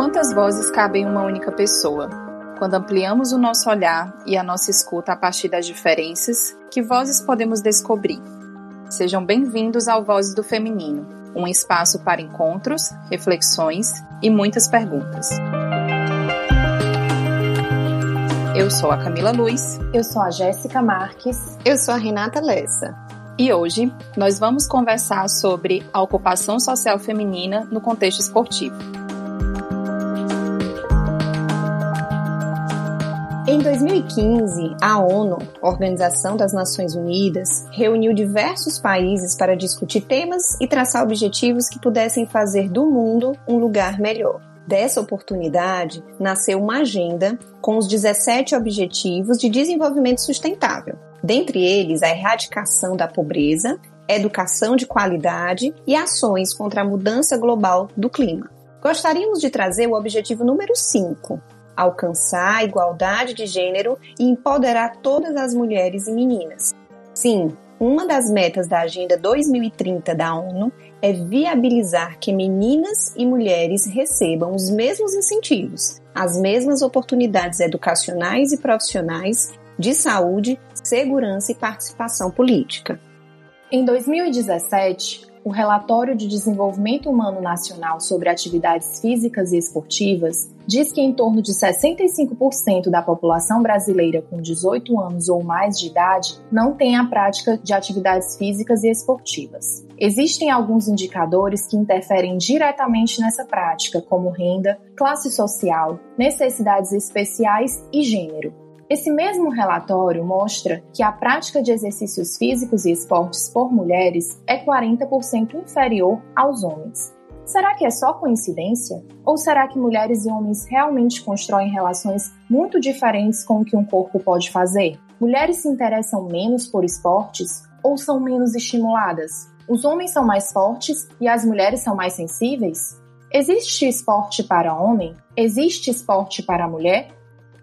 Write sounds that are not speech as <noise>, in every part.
Quantas vozes cabem em uma única pessoa? Quando ampliamos o nosso olhar e a nossa escuta a partir das diferenças, que vozes podemos descobrir? Sejam bem-vindos ao Vozes do Feminino, um espaço para encontros, reflexões e muitas perguntas. Eu sou a Camila Luz. Eu sou a Jéssica Marques. Eu sou a Renata Lessa. E hoje nós vamos conversar sobre a ocupação social feminina no contexto esportivo. Em 2015, a ONU, Organização das Nações Unidas, reuniu diversos países para discutir temas e traçar objetivos que pudessem fazer do mundo um lugar melhor. Dessa oportunidade, nasceu uma agenda com os 17 Objetivos de Desenvolvimento Sustentável. Dentre eles, a erradicação da pobreza, educação de qualidade e ações contra a mudança global do clima. Gostaríamos de trazer o objetivo número 5, alcançar a igualdade de gênero e empoderar todas as mulheres e meninas. Sim, uma das metas da Agenda 2030 da ONU é viabilizar que meninas e mulheres recebam os mesmos incentivos, as mesmas oportunidades educacionais e profissionais de saúde, segurança e participação política. Em 2017, o Relatório de Desenvolvimento Humano Nacional sobre Atividades Físicas e Esportivas diz que em torno de 65% da população brasileira com 18 anos ou mais de idade não tem a prática de atividades físicas e esportivas. Existem alguns indicadores que interferem diretamente nessa prática, como renda, classe social, necessidades especiais e gênero. Esse mesmo relatório mostra que a prática de exercícios físicos e esportes por mulheres é 40% inferior aos homens. Será que é só coincidência? Ou será que mulheres e homens realmente constroem relações muito diferentes com o que um corpo pode fazer? Mulheres se interessam menos por esportes ou são menos estimuladas? Os homens são mais fortes e as mulheres são mais sensíveis? Existe esporte para homem? Existe esporte para mulher?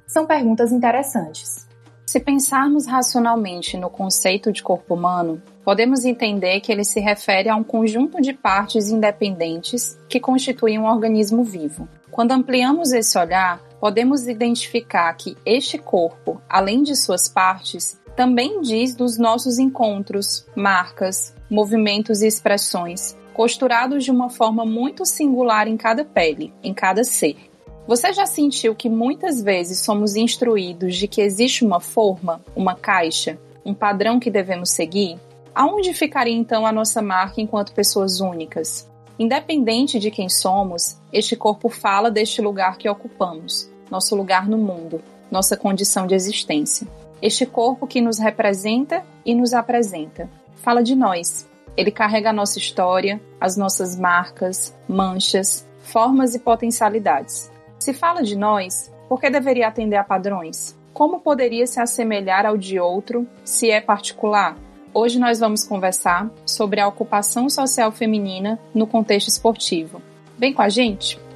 São perguntas interessantes. Se pensarmos racionalmente no conceito de corpo humano, podemos entender que ele se refere a um conjunto de partes independentes que constituem um organismo vivo. Quando ampliamos esse olhar, podemos identificar que este corpo, além de suas partes, também diz dos nossos encontros, marcas, movimentos e expressões, costurados de uma forma muito singular em cada pele, em cada ser. Você já sentiu que muitas vezes somos instruídos de que existe uma forma, uma caixa, um padrão que devemos seguir? Aonde ficaria então a nossa marca enquanto pessoas únicas? Independente de quem somos, este corpo fala deste lugar que ocupamos, nosso lugar no mundo, nossa condição de existência. Este corpo que nos representa e nos apresenta. Fala de nós. Ele carrega a nossa história, as nossas marcas, manchas, formas e potencialidades. Se fala de nós, por que deveria atender a padrões? Como poderia se assemelhar ao de outro se é particular? Hoje nós vamos conversar sobre a ocupação social feminina no contexto esportivo. Vem com a gente!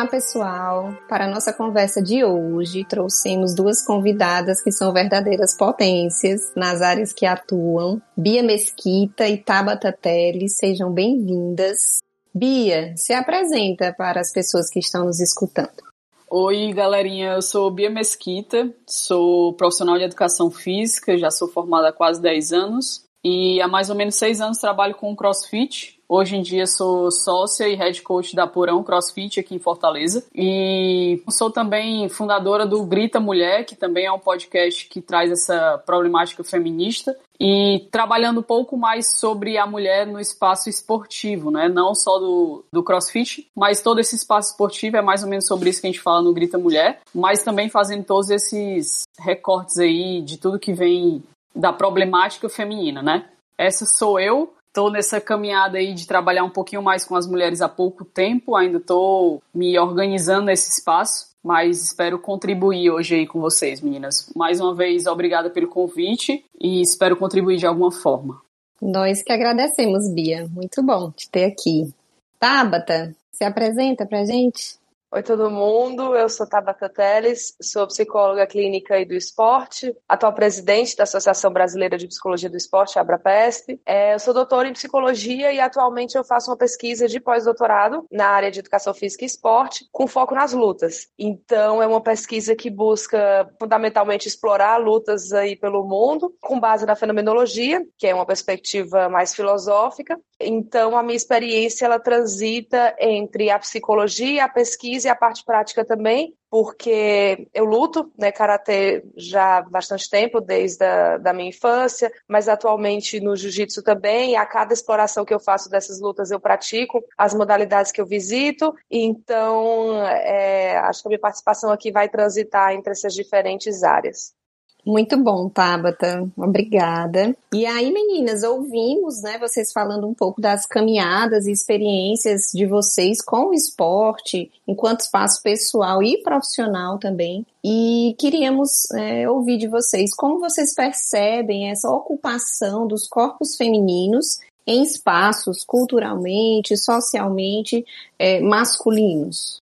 Olá, pessoal! Para a nossa conversa de hoje, trouxemos duas convidadas que são verdadeiras potências nas áreas que atuam, Bia Mesquita e Tabata Teles. Sejam bem-vindas. Bia, se apresenta para as pessoas que estão nos escutando. Oi, galerinha, eu sou Bia Mesquita, sou profissional de educação física, já sou formada há quase 10 anos e há mais ou menos 6 anos trabalho com crossfit, Hoje em dia sou sócia e head coach da Purão CrossFit aqui em Fortaleza. E sou também fundadora do Grita Mulher, que também é um podcast que traz essa problemática feminista. E trabalhando um pouco mais sobre a mulher no espaço esportivo, né? Não só do, do CrossFit, mas todo esse espaço esportivo é mais ou menos sobre isso que a gente fala no Grita Mulher, mas também fazendo todos esses recortes aí de tudo que vem da problemática feminina, né? Essa sou eu, Estou nessa caminhada aí de trabalhar um pouquinho mais com as mulheres há pouco tempo, ainda estou me organizando nesse espaço, mas espero contribuir hoje aí com vocês, meninas. Mais uma vez, obrigada pelo convite e espero contribuir de alguma forma. Nós que agradecemos, Bia. Muito bom te ter aqui. Tabata, se apresenta pra gente. Oi, todo mundo. Eu sou Tabata Teles, sou psicóloga clínica e do esporte, atual presidente da Associação Brasileira de Psicologia do Esporte, ABRAPESP. É, eu sou doutora em psicologia e atualmente eu faço uma pesquisa de pós-doutorado na área de educação física e esporte, com foco nas lutas. Então, é uma pesquisa que busca fundamentalmente explorar lutas aí pelo mundo, com base na fenomenologia, que é uma perspectiva mais filosófica. Então, a minha experiência ela transita entre a psicologia, a pesquisa e a parte prática também, porque eu luto, né, karatê já há bastante tempo, desde a da minha infância, mas atualmente no jiu-jitsu também, a cada exploração que eu faço dessas lutas eu pratico as modalidades que eu visito, então é, acho que a minha participação aqui vai transitar entre essas diferentes áreas. Muito bom, Tabata. Obrigada. E aí, meninas, ouvimos, né, vocês falando um pouco das caminhadas e experiências de vocês com o esporte, enquanto espaço pessoal e profissional também. E queríamos é, ouvir de vocês como vocês percebem essa ocupação dos corpos femininos em espaços culturalmente, socialmente é, masculinos.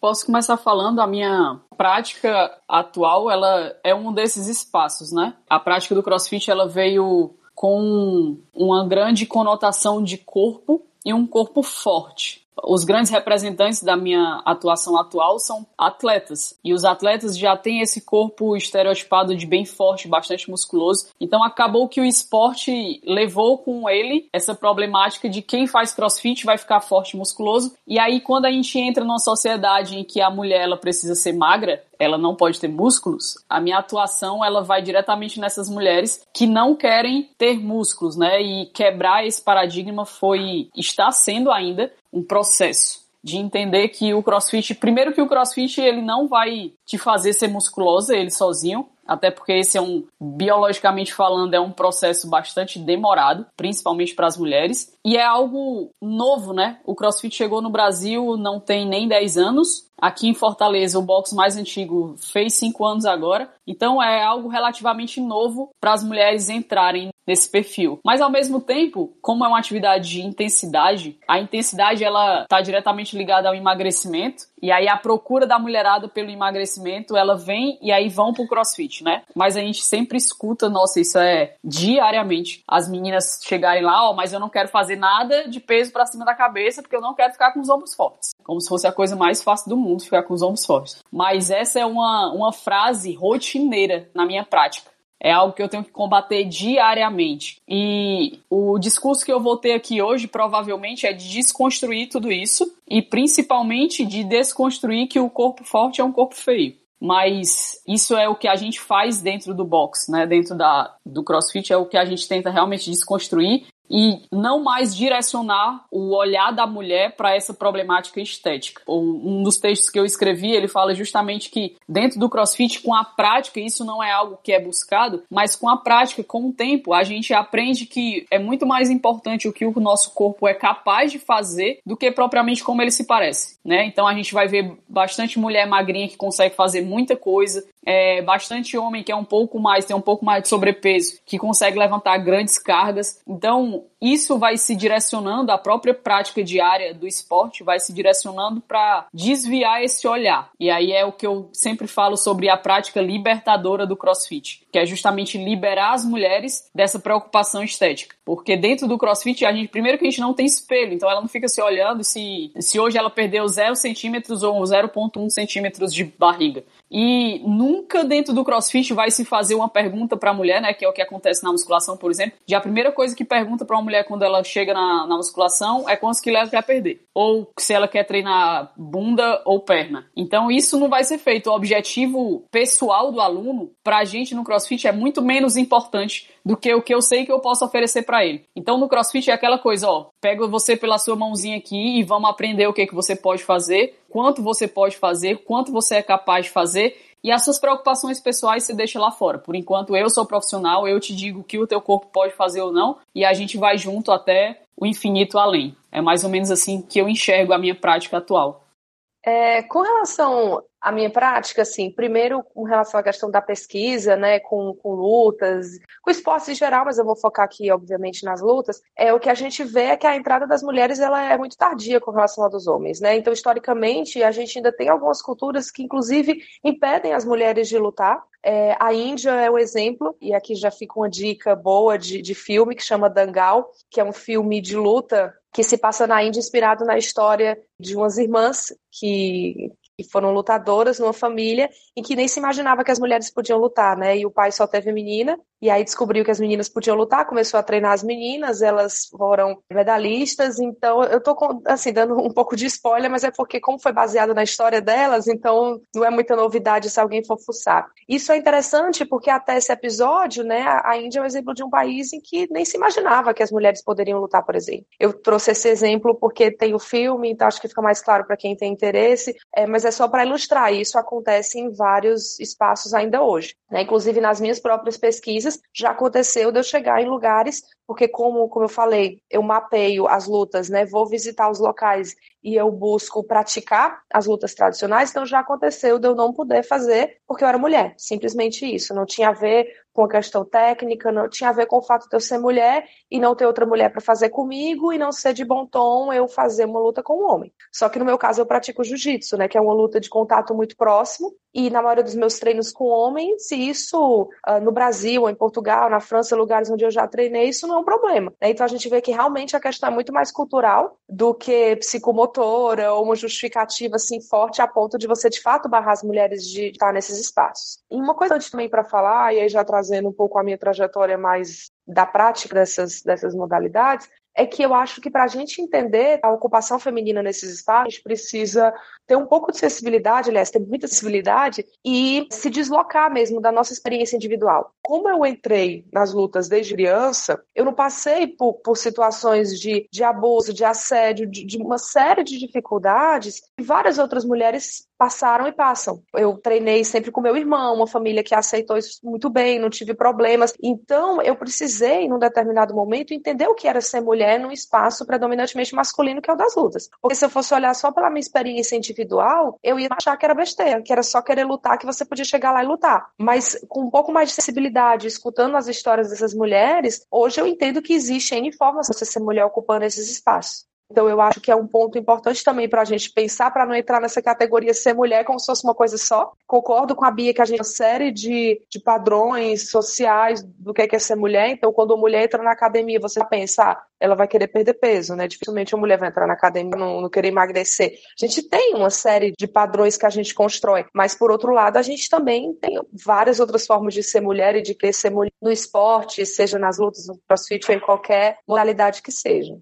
Posso começar falando a minha prática atual, ela é um desses espaços, né? A prática do CrossFit ela veio com uma grande conotação de corpo e um corpo forte os grandes representantes da minha atuação atual são atletas. E os atletas já têm esse corpo estereotipado de bem forte, bastante musculoso. Então acabou que o esporte levou com ele essa problemática de quem faz crossfit vai ficar forte e musculoso. E aí quando a gente entra numa sociedade em que a mulher ela precisa ser magra, ela não pode ter músculos, a minha atuação ela vai diretamente nessas mulheres que não querem ter músculos, né? E quebrar esse paradigma foi está sendo ainda um processo de entender que o CrossFit, primeiro que o CrossFit ele não vai te fazer ser musculosa ele sozinho, até porque esse é um biologicamente falando é um processo bastante demorado, principalmente para as mulheres, e é algo novo, né? O CrossFit chegou no Brasil não tem nem 10 anos, Aqui em Fortaleza, o box mais antigo fez cinco anos agora, então é algo relativamente novo para as mulheres entrarem nesse perfil. Mas ao mesmo tempo, como é uma atividade de intensidade, a intensidade ela está diretamente ligada ao emagrecimento e aí a procura da mulherada pelo emagrecimento, ela vem e aí vão pro crossfit, né? Mas a gente sempre escuta, nossa, isso é diariamente. As meninas chegarem lá, ó, mas eu não quero fazer nada de peso para cima da cabeça porque eu não quero ficar com os ombros fortes. Como se fosse a coisa mais fácil do mundo ficar com os ombros fortes. Mas essa é uma, uma frase rotineira na minha prática. É algo que eu tenho que combater diariamente. E o discurso que eu vou ter aqui hoje provavelmente é de desconstruir tudo isso e principalmente de desconstruir que o corpo forte é um corpo feio. Mas isso é o que a gente faz dentro do box, né? Dentro da, do CrossFit é o que a gente tenta realmente desconstruir e não mais direcionar o olhar da mulher para essa problemática estética. Um dos textos que eu escrevi, ele fala justamente que dentro do CrossFit, com a prática, isso não é algo que é buscado, mas com a prática, com o tempo, a gente aprende que é muito mais importante o que o nosso corpo é capaz de fazer do que propriamente como ele se parece, né? Então a gente vai ver bastante mulher magrinha que consegue fazer muita coisa, é, bastante homem que é um pouco mais, tem um pouco mais de sobrepeso, que consegue levantar grandes cargas. Então, も isso vai se direcionando, a própria prática diária do esporte vai se direcionando para desviar esse olhar. E aí é o que eu sempre falo sobre a prática libertadora do crossfit, que é justamente liberar as mulheres dessa preocupação estética. Porque dentro do crossfit, a gente, primeiro que a gente não tem espelho, então ela não fica se olhando se, se hoje ela perdeu 0 centímetros ou 0,1 centímetros de barriga. E nunca dentro do CrossFit vai se fazer uma pergunta para a mulher, né, que é o que acontece na musculação, por exemplo. De a primeira coisa que pergunta para uma mulher quando ela chega na, na musculação é quantos quilos ela quer perder, ou se ela quer treinar bunda ou perna. Então isso não vai ser feito. O objetivo pessoal do aluno para a gente no CrossFit é muito menos importante do que o que eu sei que eu posso oferecer para ele. Então no CrossFit é aquela coisa, ó, pega você pela sua mãozinha aqui e vamos aprender o que que você pode fazer, quanto você pode fazer, quanto você é capaz de fazer e as suas preocupações pessoais você deixa lá fora. Por enquanto eu sou profissional, eu te digo o que o teu corpo pode fazer ou não e a gente vai junto até o infinito além. É mais ou menos assim que eu enxergo a minha prática atual. É, com relação a minha prática, assim, primeiro com relação à questão da pesquisa, né, com, com lutas, com esportes em geral, mas eu vou focar aqui, obviamente, nas lutas, é o que a gente vê é que a entrada das mulheres ela é muito tardia com relação à dos homens, né? Então, historicamente, a gente ainda tem algumas culturas que, inclusive, impedem as mulheres de lutar. É, a Índia é o exemplo, e aqui já fica uma dica boa de, de filme que chama Dangal, que é um filme de luta que se passa na Índia, inspirado na história de umas irmãs que, que foram lutadoras numa família em que nem se imaginava que as mulheres podiam lutar, né? E o pai só teve menina, e aí descobriu que as meninas podiam lutar, começou a treinar as meninas, elas foram medalhistas, então eu tô assim dando um pouco de spoiler, mas é porque como foi baseado na história delas, então não é muita novidade se alguém for fuçar. Isso é interessante porque até esse episódio, né, a Índia é um exemplo de um país em que nem se imaginava que as mulheres poderiam lutar, por exemplo. Eu trouxe esse exemplo porque tem o filme, então acho que fica mais claro para quem tem interesse, é, mas é só para ilustrar, isso acontece em vários espaços ainda hoje. Né? Inclusive nas minhas próprias pesquisas, já aconteceu de eu chegar em lugares, porque como, como eu falei, eu mapeio as lutas, né? vou visitar os locais e eu busco praticar as lutas tradicionais, então já aconteceu de eu não poder fazer porque eu era mulher, simplesmente isso, não tinha a ver com a questão técnica, não tinha a ver com o fato de eu ser mulher e não ter outra mulher para fazer comigo e não ser de bom tom eu fazer uma luta com um homem. Só que no meu caso eu pratico jiu-jitsu, né, que é uma luta de contato muito próximo e na maioria dos meus treinos com homens, e isso uh, no Brasil, em Portugal, na França, lugares onde eu já treinei, isso não é um problema. Né? Então a gente vê que realmente a questão é muito mais cultural do que psicomotora ou uma justificativa assim forte a ponto de você de fato barrar as mulheres de estar nesses espaços. E uma coisa antes também para falar, e aí já trazendo um pouco a minha trajetória mais da prática dessas, dessas modalidades, é que eu acho que para a gente entender a ocupação feminina nesses espaços, a gente precisa ter um pouco de sensibilidade, aliás, ter muita sensibilidade e se deslocar mesmo da nossa experiência individual. Como eu entrei nas lutas desde criança, eu não passei por, por situações de, de abuso, de assédio, de, de uma série de dificuldades que várias outras mulheres passaram e passam. Eu treinei sempre com meu irmão, uma família que aceitou isso muito bem, não tive problemas. Então, eu precisei, num determinado momento, entender o que era ser mulher num espaço predominantemente masculino, que é o das lutas. Porque se eu fosse olhar só pela minha experiência individual, eu ia achar que era besteira, que era só querer lutar, que você podia chegar lá e lutar. Mas com um pouco mais de sensibilidade, escutando as histórias dessas mulheres, hoje eu entendo que existe N formas de você ser mulher ocupando esses espaços. Então, eu acho que é um ponto importante também para a gente pensar, para não entrar nessa categoria ser mulher como se fosse uma coisa só. Concordo com a Bia que a gente tem uma série de, de padrões sociais do que é ser mulher. Então, quando uma mulher entra na academia, você pensa, ah, ela vai querer perder peso, né? Dificilmente uma mulher vai entrar na academia não, não querer emagrecer. A gente tem uma série de padrões que a gente constrói, mas por outro lado, a gente também tem várias outras formas de ser mulher e de ser mulher no esporte, seja nas lutas, no crossfit ou em qualquer modalidade que seja.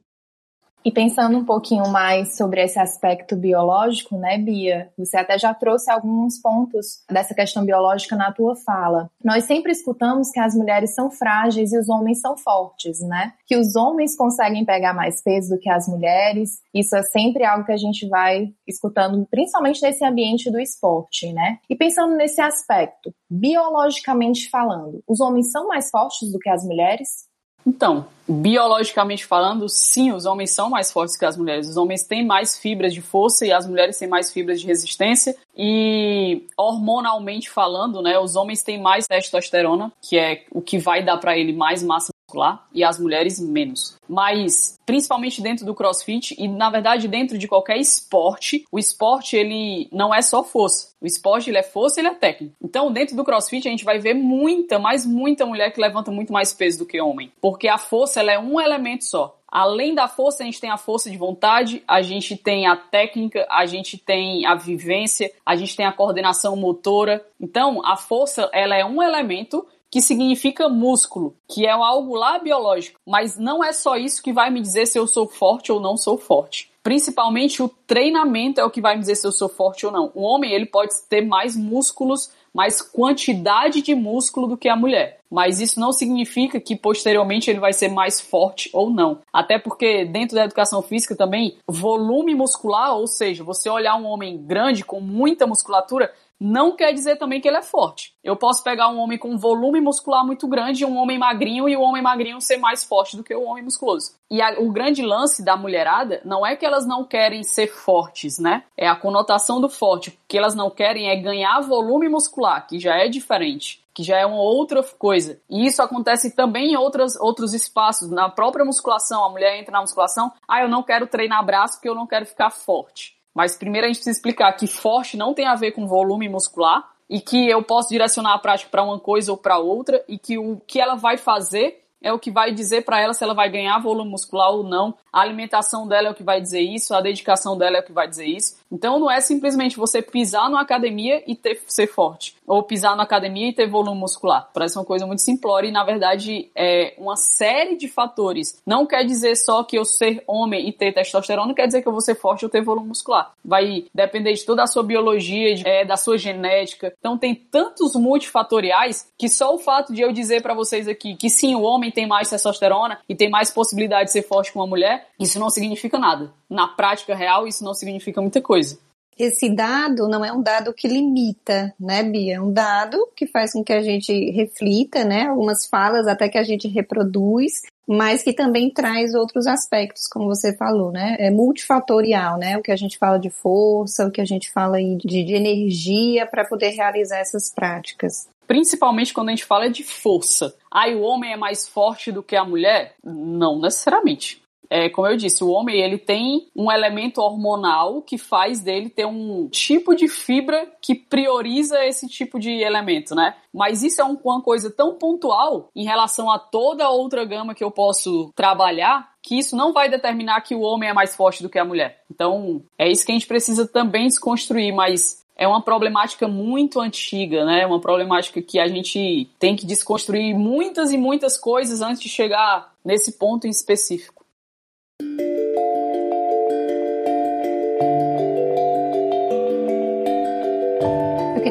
E pensando um pouquinho mais sobre esse aspecto biológico, né, Bia? Você até já trouxe alguns pontos dessa questão biológica na tua fala. Nós sempre escutamos que as mulheres são frágeis e os homens são fortes, né? Que os homens conseguem pegar mais peso do que as mulheres. Isso é sempre algo que a gente vai escutando, principalmente nesse ambiente do esporte, né? E pensando nesse aspecto, biologicamente falando, os homens são mais fortes do que as mulheres? Então, biologicamente falando, sim, os homens são mais fortes que as mulheres. Os homens têm mais fibras de força e as mulheres têm mais fibras de resistência. E hormonalmente falando, né, os homens têm mais testosterona, que é o que vai dar para ele mais massa muscular e as mulheres menos. Mas principalmente dentro do CrossFit e na verdade dentro de qualquer esporte, o esporte ele não é só força. O esporte ele é força, ele é técnica. Então, dentro do CrossFit a gente vai ver muita, mas muita mulher que levanta muito mais peso do que homem, porque a força ela é um elemento só. Além da força, a gente tem a força de vontade, a gente tem a técnica, a gente tem a vivência, a gente tem a coordenação motora. Então, a força, ela é um elemento que significa músculo, que é algo lá biológico, mas não é só isso que vai me dizer se eu sou forte ou não sou forte. Principalmente o treinamento é o que vai me dizer se eu sou forte ou não. O homem ele pode ter mais músculos, mais quantidade de músculo do que a mulher. Mas isso não significa que posteriormente ele vai ser mais forte ou não. Até porque dentro da educação física também, volume muscular, ou seja, você olhar um homem grande com muita musculatura, não quer dizer também que ele é forte. Eu posso pegar um homem com volume muscular muito grande e um homem magrinho e o homem magrinho ser mais forte do que o homem musculoso. E a, o grande lance da mulherada não é que elas não querem ser fortes, né? É a conotação do forte. O que elas não querem é ganhar volume muscular, que já é diferente que já é uma outra coisa. E isso acontece também em outras, outros espaços. Na própria musculação, a mulher entra na musculação, ah, eu não quero treinar braço porque eu não quero ficar forte. Mas primeiro a gente precisa explicar que forte não tem a ver com volume muscular e que eu posso direcionar a prática para uma coisa ou para outra e que o que ela vai fazer é o que vai dizer para ela se ela vai ganhar volume muscular ou não. A alimentação dela é o que vai dizer isso, a dedicação dela é o que vai dizer isso. Então não é simplesmente você pisar na academia e ter, ser forte, ou pisar na academia e ter volume muscular. Parece uma coisa muito simplória e na verdade é uma série de fatores. Não quer dizer só que eu ser homem e ter testosterona, quer dizer que eu vou ser forte ou ter volume muscular. Vai depender de toda a sua biologia, de, é, da sua genética. Então tem tantos multifatoriais que só o fato de eu dizer para vocês aqui que sim, o homem tem mais testosterona e tem mais possibilidade de ser forte que uma mulher, isso não significa nada. Na prática real, isso não significa muita coisa. Esse dado não é um dado que limita, né, Bia? É um dado que faz com que a gente reflita, né? Algumas falas até que a gente reproduz, mas que também traz outros aspectos, como você falou, né? É multifatorial, né? O que a gente fala de força, o que a gente fala de, de energia para poder realizar essas práticas principalmente quando a gente fala de força. Ah, o homem é mais forte do que a mulher? Não necessariamente. É, como eu disse, o homem ele tem um elemento hormonal que faz dele ter um tipo de fibra que prioriza esse tipo de elemento, né? Mas isso é um, uma coisa tão pontual em relação a toda outra gama que eu posso trabalhar que isso não vai determinar que o homem é mais forte do que a mulher. Então, é isso que a gente precisa também desconstruir, mas é uma problemática muito antiga, né? Uma problemática que a gente tem que desconstruir muitas e muitas coisas antes de chegar nesse ponto em específico.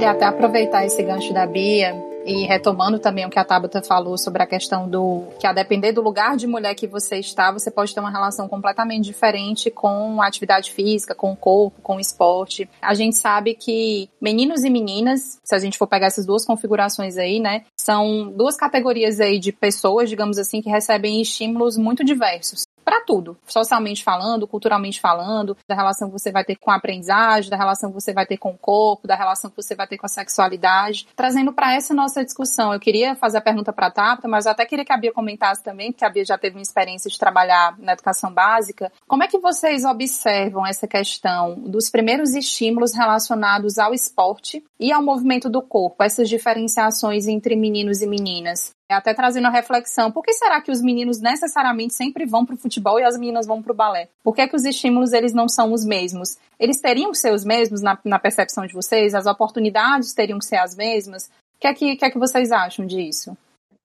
Queria até aproveitar esse gancho da Bia e retomando também o que a Tabata falou sobre a questão do que a depender do lugar de mulher que você está, você pode ter uma relação completamente diferente com a atividade física, com o corpo, com o esporte. A gente sabe que meninos e meninas, se a gente for pegar essas duas configurações aí, né, são duas categorias aí de pessoas, digamos assim, que recebem estímulos muito diversos para tudo, socialmente falando, culturalmente falando, da relação que você vai ter com a aprendizagem, da relação que você vai ter com o corpo, da relação que você vai ter com a sexualidade, trazendo para essa nossa discussão. Eu queria fazer a pergunta para a Tapta, mas eu até queria que a Bia comentasse também, porque a Bia já teve uma experiência de trabalhar na educação básica. Como é que vocês observam essa questão dos primeiros estímulos relacionados ao esporte e ao movimento do corpo, essas diferenciações entre meninos e meninas? Até trazendo a reflexão, por que será que os meninos necessariamente sempre vão para o futebol e as meninas vão para o balé? Por que, é que os estímulos eles não são os mesmos? Eles teriam que ser os mesmos na, na percepção de vocês? As oportunidades teriam que ser as mesmas? O que é que, que, é que vocês acham disso?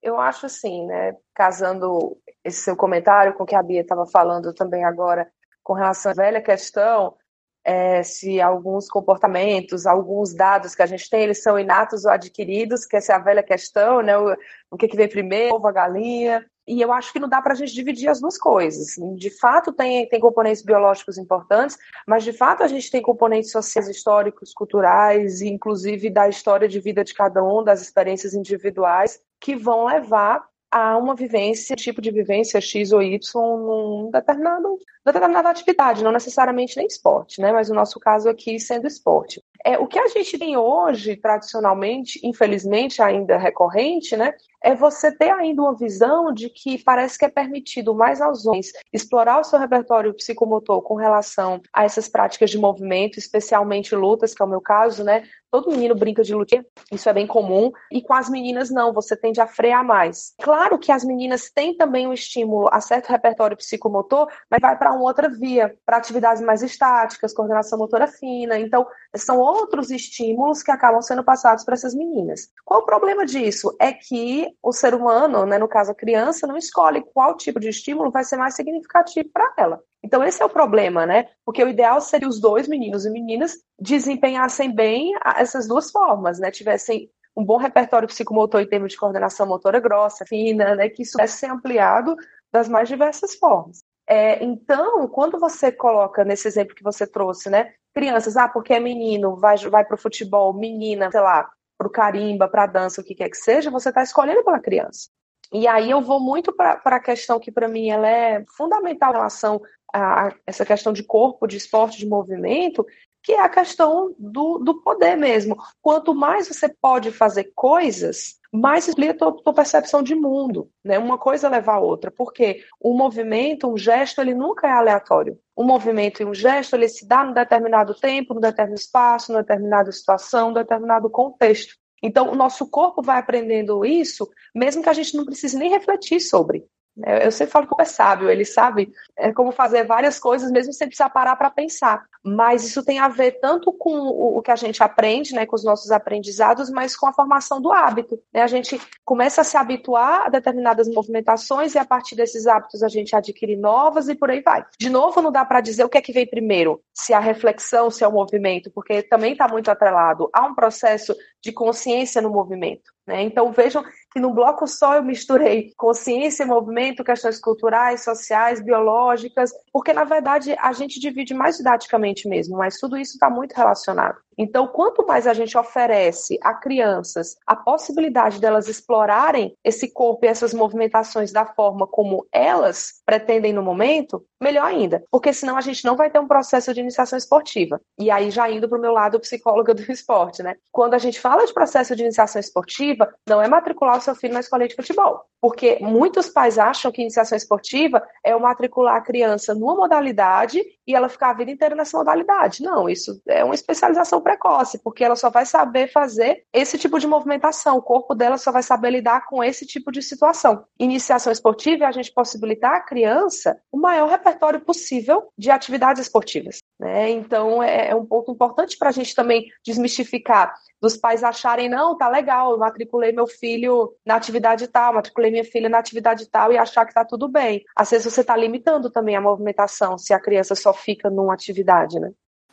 Eu acho assim, né, casando esse seu comentário com o que a Bia estava falando também agora com relação à velha questão é, se alguns comportamentos, alguns dados que a gente tem, eles são inatos ou adquiridos, que essa é a velha questão, né? O, o que, que vem primeiro, ovo, a galinha. E eu acho que não dá para a gente dividir as duas coisas. De fato, tem, tem componentes biológicos importantes, mas de fato a gente tem componentes sociais, históricos, culturais, e inclusive da história de vida de cada um, das experiências individuais, que vão levar a uma vivência, tipo de vivência X ou Y num determinado, determinada atividade, não necessariamente nem esporte, né? Mas o nosso caso aqui sendo esporte. É, o que a gente tem hoje, tradicionalmente, infelizmente ainda recorrente, né? É você ter ainda uma visão de que parece que é permitido mais aos homens explorar o seu repertório psicomotor com relação a essas práticas de movimento, especialmente lutas, que é o meu caso, né? Todo menino brinca de luta, isso é bem comum, e com as meninas não, você tende a frear mais. Claro que as meninas têm também um estímulo a certo repertório psicomotor, mas vai para uma outra via, para atividades mais estáticas, coordenação motora fina. Então, são outros estímulos que acabam sendo passados para essas meninas. Qual o problema disso? É que o ser humano, né, no caso a criança, não escolhe qual tipo de estímulo vai ser mais significativo para ela. Então, esse é o problema, né? Porque o ideal seria os dois, meninos e meninas, desempenhassem bem essas duas formas, né? Tivessem um bom repertório psicomotor em termos de coordenação motora grossa, fina, né? Que isso pudesse ser ampliado das mais diversas formas. É, então, quando você coloca nesse exemplo que você trouxe, né, crianças, ah, porque é menino, vai, vai pro futebol, menina, sei lá, pro carimba, pra dança, o que quer que seja, você está escolhendo pela criança. E aí eu vou muito para a questão que para mim ela é fundamental em relação a essa questão de corpo, de esporte, de movimento, que é a questão do, do poder mesmo. Quanto mais você pode fazer coisas, mais amplia a tua, tua, percepção de mundo, né? Uma coisa leva a outra, porque o movimento, um gesto, ele nunca é aleatório. Um movimento e um gesto, ele se dá num determinado tempo, num determinado espaço, numa determinada situação, num determinado contexto. Então, o nosso corpo vai aprendendo isso, mesmo que a gente não precise nem refletir sobre. Eu sempre falo que o é sábio, ele sabe é, como fazer várias coisas, mesmo sem precisar parar para pensar. Mas isso tem a ver tanto com o, que a gente aprende, né, com os nossos aprendizados, mas com a formação do hábito. Né? A gente começa a se habituar a determinadas movimentações e a partir desses hábitos a gente adquire novas e por aí vai. De novo, não dá para dizer o que é que vem primeiro, se a reflexão, se é o movimento, porque também está muito atrelado a um processo de consciência no movimento. Né? Então vejam que no bloco só eu misturei consciência movimento, questões culturais, sociais, biológicas, porque na verdade a gente divide mais didaticamente mesmo, mas tudo isso está muito relacionado. Então, quanto mais a gente oferece a crianças a possibilidade delas explorarem esse corpo e essas movimentações da forma como elas pretendem no momento, melhor ainda. Porque senão a gente não vai ter um processo de iniciação esportiva. E aí, já indo para o meu lado psicóloga do <laughs> esporte, né? Quando a gente fala de processo de iniciação esportiva, não é matricular o seu filho na escolinha de futebol. Porque muitos pais acham que iniciação esportiva é o matricular a criança numa modalidade e ela ficar a vida inteira nessa modalidade. Não, isso é uma especialização precoce, porque ela só vai saber fazer esse tipo de movimentação, o corpo dela só vai saber lidar com esse tipo de situação. Iniciação esportiva é a gente possibilitar à criança o maior repertório possível de atividades esportivas. Né? Então, é, é um ponto importante para a gente também desmistificar dos pais acharem, não, tá legal, eu matriculei meu filho na atividade tal, matriculei minha filha na atividade tal e achar que tá tudo bem. Às vezes você está limitando também a movimentação se a criança só fica numa atividade, né?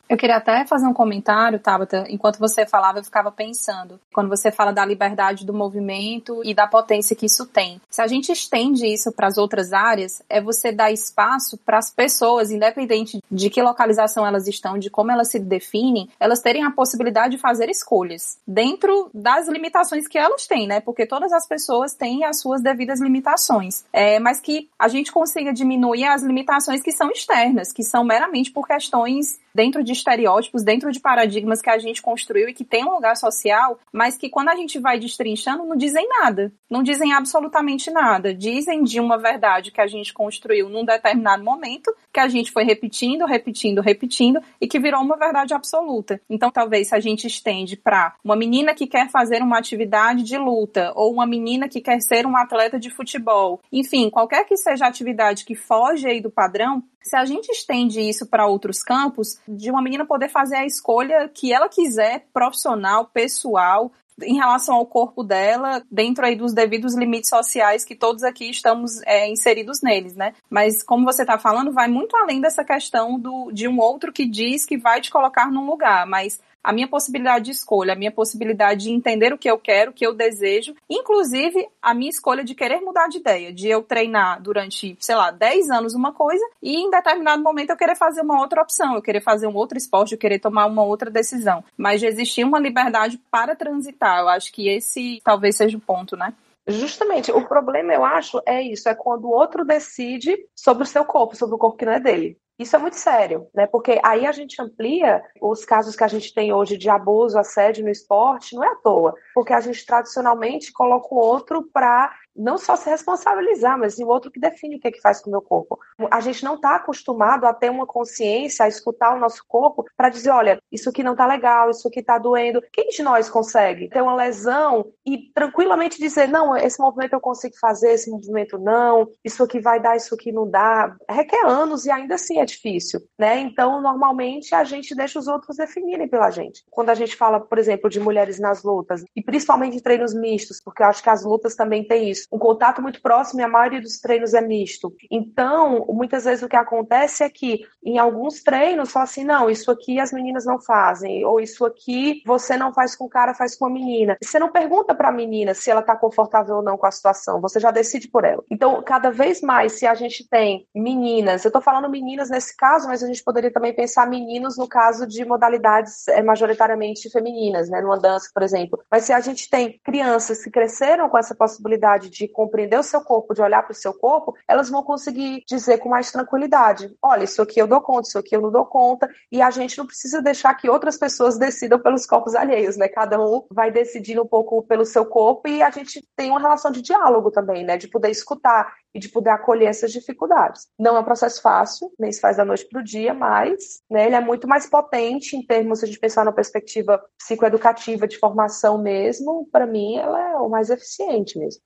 Eu queria até fazer um comentário, Tabata. Enquanto você falava, eu ficava pensando. Quando você fala da liberdade do movimento e da potência que isso tem. Se a gente estende isso para as outras áreas, é você dar espaço para as pessoas, independente de que localização elas estão, de como elas se definem, elas terem a possibilidade de fazer escolhas dentro das limitações que elas têm, né? Porque todas as pessoas têm as suas devidas limitações. É, mas que a gente consiga diminuir as limitações que são externas, que são meramente por questões dentro de estereótipos, dentro de paradigmas que a gente construiu e que tem um lugar social, mas que quando a gente vai destrinchando não dizem nada, não dizem absolutamente nada, dizem de uma verdade que a gente construiu num determinado momento, que a gente foi repetindo, repetindo, repetindo e que virou uma verdade absoluta. Então, talvez se a gente estende para uma menina que quer fazer uma atividade de luta ou uma menina que quer ser um atleta de futebol, enfim, qualquer que seja a atividade que foge aí do padrão, se a gente estende isso para outros campos, de uma menina poder fazer a escolha que ela quiser, profissional, pessoal, em relação ao corpo dela, dentro aí dos devidos limites sociais que todos aqui estamos é, inseridos neles, né? Mas como você está falando, vai muito além dessa questão do, de um outro que diz que vai te colocar num lugar, mas a minha possibilidade de escolha, a minha possibilidade de entender o que eu quero, o que eu desejo, inclusive a minha escolha de querer mudar de ideia, de eu treinar durante, sei lá, 10 anos uma coisa e em determinado momento eu querer fazer uma outra opção, eu querer fazer um outro esporte, eu querer tomar uma outra decisão. Mas existir uma liberdade para transitar, eu acho que esse talvez seja o ponto, né? Justamente, o problema, eu acho, é isso, é quando o outro decide sobre o seu corpo, sobre o corpo que não é dele. Isso é muito sério, né? Porque aí a gente amplia os casos que a gente tem hoje de abuso, assédio no esporte, não é à toa, porque a gente tradicionalmente coloca o outro para não só se responsabilizar, mas o outro que define o que, é que faz com o meu corpo. A gente não está acostumado a ter uma consciência, a escutar o nosso corpo para dizer, olha, isso aqui não está legal, isso aqui está doendo. Quem de nós consegue ter uma lesão e tranquilamente dizer, não, esse movimento eu consigo fazer, esse movimento não, isso aqui vai dar, isso aqui não dá. Requer anos e ainda assim é difícil, né? Então, normalmente a gente deixa os outros definirem pela gente. Quando a gente fala, por exemplo, de mulheres nas lutas, e principalmente em treinos mistos, porque eu acho que as lutas também têm isso um contato muito próximo e a maioria dos treinos é misto. Então, muitas vezes o que acontece é que em alguns treinos fala assim, não, isso aqui as meninas não fazem, ou isso aqui você não faz com o cara, faz com a menina. Você não pergunta para a menina se ela está confortável ou não com a situação, você já decide por ela. Então, cada vez mais, se a gente tem meninas, eu estou falando meninas nesse caso, mas a gente poderia também pensar meninos no caso de modalidades é, majoritariamente femininas, né, numa dança, por exemplo. Mas se a gente tem crianças que cresceram com essa possibilidade de compreender o seu corpo, de olhar para o seu corpo, elas vão conseguir dizer com mais tranquilidade: olha, isso aqui eu dou conta, isso aqui eu não dou conta, e a gente não precisa deixar que outras pessoas decidam pelos corpos alheios, né? Cada um vai decidindo um pouco pelo seu corpo e a gente tem uma relação de diálogo também, né? De poder escutar e de poder acolher essas dificuldades. Não é um processo fácil, nem se faz da noite para o dia, mas né, ele é muito mais potente em termos, se a gente pensar na perspectiva psicoeducativa de formação mesmo, para mim ela é o mais eficiente mesmo.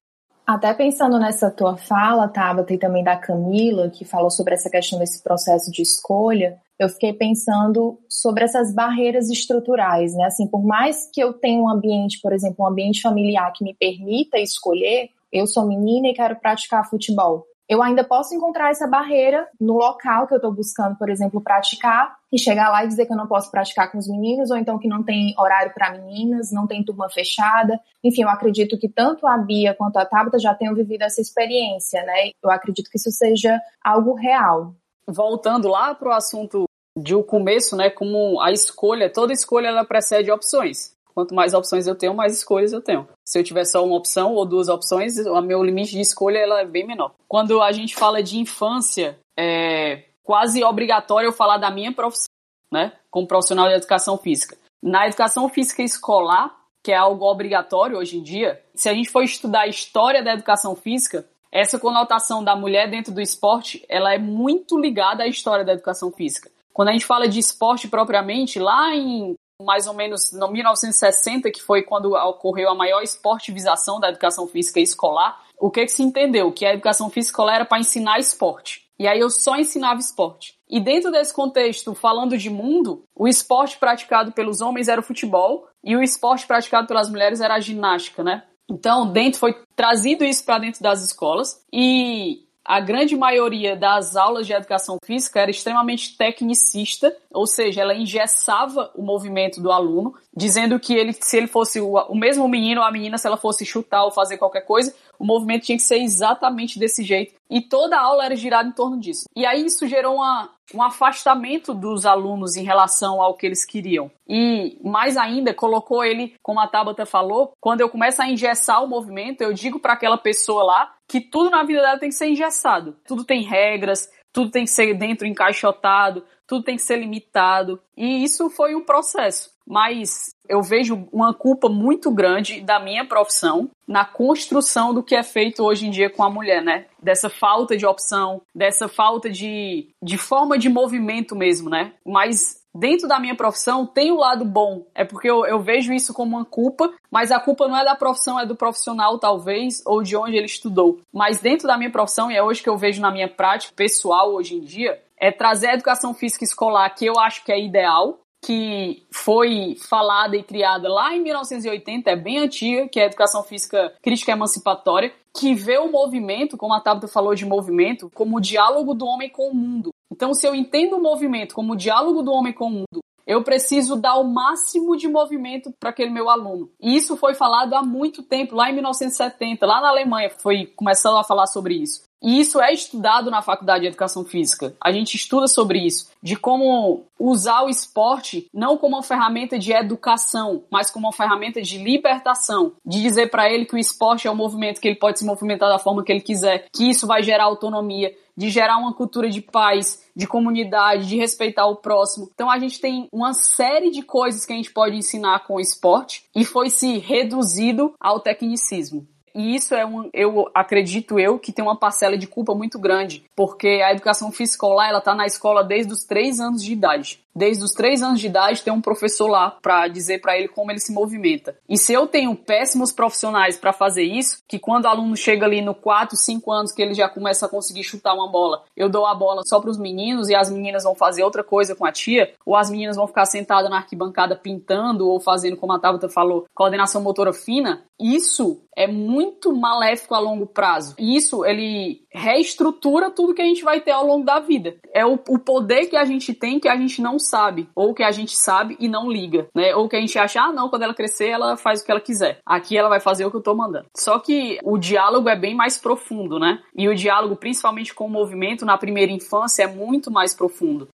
Até pensando nessa tua fala, Tabata, e também da Camila, que falou sobre essa questão desse processo de escolha, eu fiquei pensando sobre essas barreiras estruturais, né? Assim, por mais que eu tenha um ambiente, por exemplo, um ambiente familiar que me permita escolher, eu sou menina e quero praticar futebol. Eu ainda posso encontrar essa barreira no local que eu estou buscando, por exemplo, praticar, e chegar lá e dizer que eu não posso praticar com os meninos, ou então que não tem horário para meninas, não tem turma fechada. Enfim, eu acredito que tanto a Bia quanto a Tabata já tenham vivido essa experiência, né? Eu acredito que isso seja algo real. Voltando lá para o assunto de o começo, né? Como a escolha, toda escolha ela precede opções. Quanto mais opções eu tenho, mais escolhas eu tenho. Se eu tiver só uma opção ou duas opções, o meu limite de escolha ela é bem menor. Quando a gente fala de infância, é quase obrigatório eu falar da minha profissão, né? Como profissional de educação física. Na educação física escolar, que é algo obrigatório hoje em dia, se a gente for estudar a história da educação física, essa conotação da mulher dentro do esporte, ela é muito ligada à história da educação física. Quando a gente fala de esporte propriamente, lá em mais ou menos no 1960, que foi quando ocorreu a maior esportivização da educação física escolar, o que, que se entendeu? Que a educação física escolar era para ensinar esporte. E aí eu só ensinava esporte. E dentro desse contexto, falando de mundo, o esporte praticado pelos homens era o futebol e o esporte praticado pelas mulheres era a ginástica, né? Então, dentro foi trazido isso para dentro das escolas e a grande maioria das aulas de educação física era extremamente tecnicista, ou seja, ela engessava o movimento do aluno, dizendo que ele, se ele fosse o, o mesmo menino ou a menina, se ela fosse chutar ou fazer qualquer coisa, o movimento tinha que ser exatamente desse jeito. E toda a aula era girada em torno disso. E aí isso gerou uma, um afastamento dos alunos em relação ao que eles queriam. E mais ainda, colocou ele, como a Tabata falou, quando eu começo a engessar o movimento, eu digo para aquela pessoa lá que tudo na vida dela tem que ser engessado. Tudo tem regras, tudo tem que ser dentro encaixotado, tudo tem que ser limitado. E isso foi um processo. Mas eu vejo uma culpa muito grande da minha profissão na construção do que é feito hoje em dia com a mulher, né? Dessa falta de opção, dessa falta de, de forma de movimento mesmo, né? Mas dentro da minha profissão tem o um lado bom. É porque eu, eu, vejo isso como uma culpa, mas a culpa não é da profissão, é do profissional, talvez, ou de onde ele estudou. Mas dentro da minha profissão, e é hoje que eu vejo na minha prática pessoal hoje em dia, é trazer a educação física escolar, que eu acho que é ideal, que foi falada e criada lá em 1980, é bem antiga, que é a educação física crítica emancipatória, que vê o movimento, como a Tabata falou de movimento, como o diálogo do homem com o mundo. Então, se eu entendo o movimento como o diálogo do homem com o mundo, eu preciso dar o máximo de movimento para aquele meu aluno. E isso foi falado há muito tempo, lá em 1970, lá na Alemanha, foi começando a falar sobre isso. E isso é estudado na faculdade de educação física. A gente estuda sobre isso, de como usar o esporte não como uma ferramenta de educação, mas como uma ferramenta de libertação, de dizer para ele que o esporte é um movimento que ele pode se movimentar da forma que ele quiser, que isso vai gerar autonomia, de gerar uma cultura de paz, de comunidade, de respeitar o próximo. Então a gente tem uma série de coisas que a gente pode ensinar com o esporte e foi se reduzido ao tecnicismo. E isso é um, eu acredito eu, que tem uma parcela de culpa muito grande, porque a educação física escolar, ela tá na escola desde os três anos de idade. Desde os três anos de idade, tem um professor lá para dizer para ele como ele se movimenta. E se eu tenho péssimos profissionais para fazer isso, que quando o aluno chega ali no 4, 5 anos que ele já começa a conseguir chutar uma bola, eu dou a bola só para os meninos e as meninas vão fazer outra coisa com a tia, ou as meninas vão ficar sentadas na arquibancada pintando ou fazendo, como a Tabata falou, coordenação motora fina, isso é muito maléfico a longo prazo. Isso, ele reestrutura tudo que a gente vai ter ao longo da vida. É o, o, poder que a gente tem que a gente não sabe, ou que a gente sabe e não liga, né? Ou que a gente acha, ah, não, quando ela crescer, ela faz o que ela quiser. Aqui ela vai fazer o que eu tô mandando. Só que o diálogo é bem mais profundo, né? E o diálogo, principalmente com o movimento na primeira infância, é muito mais profundo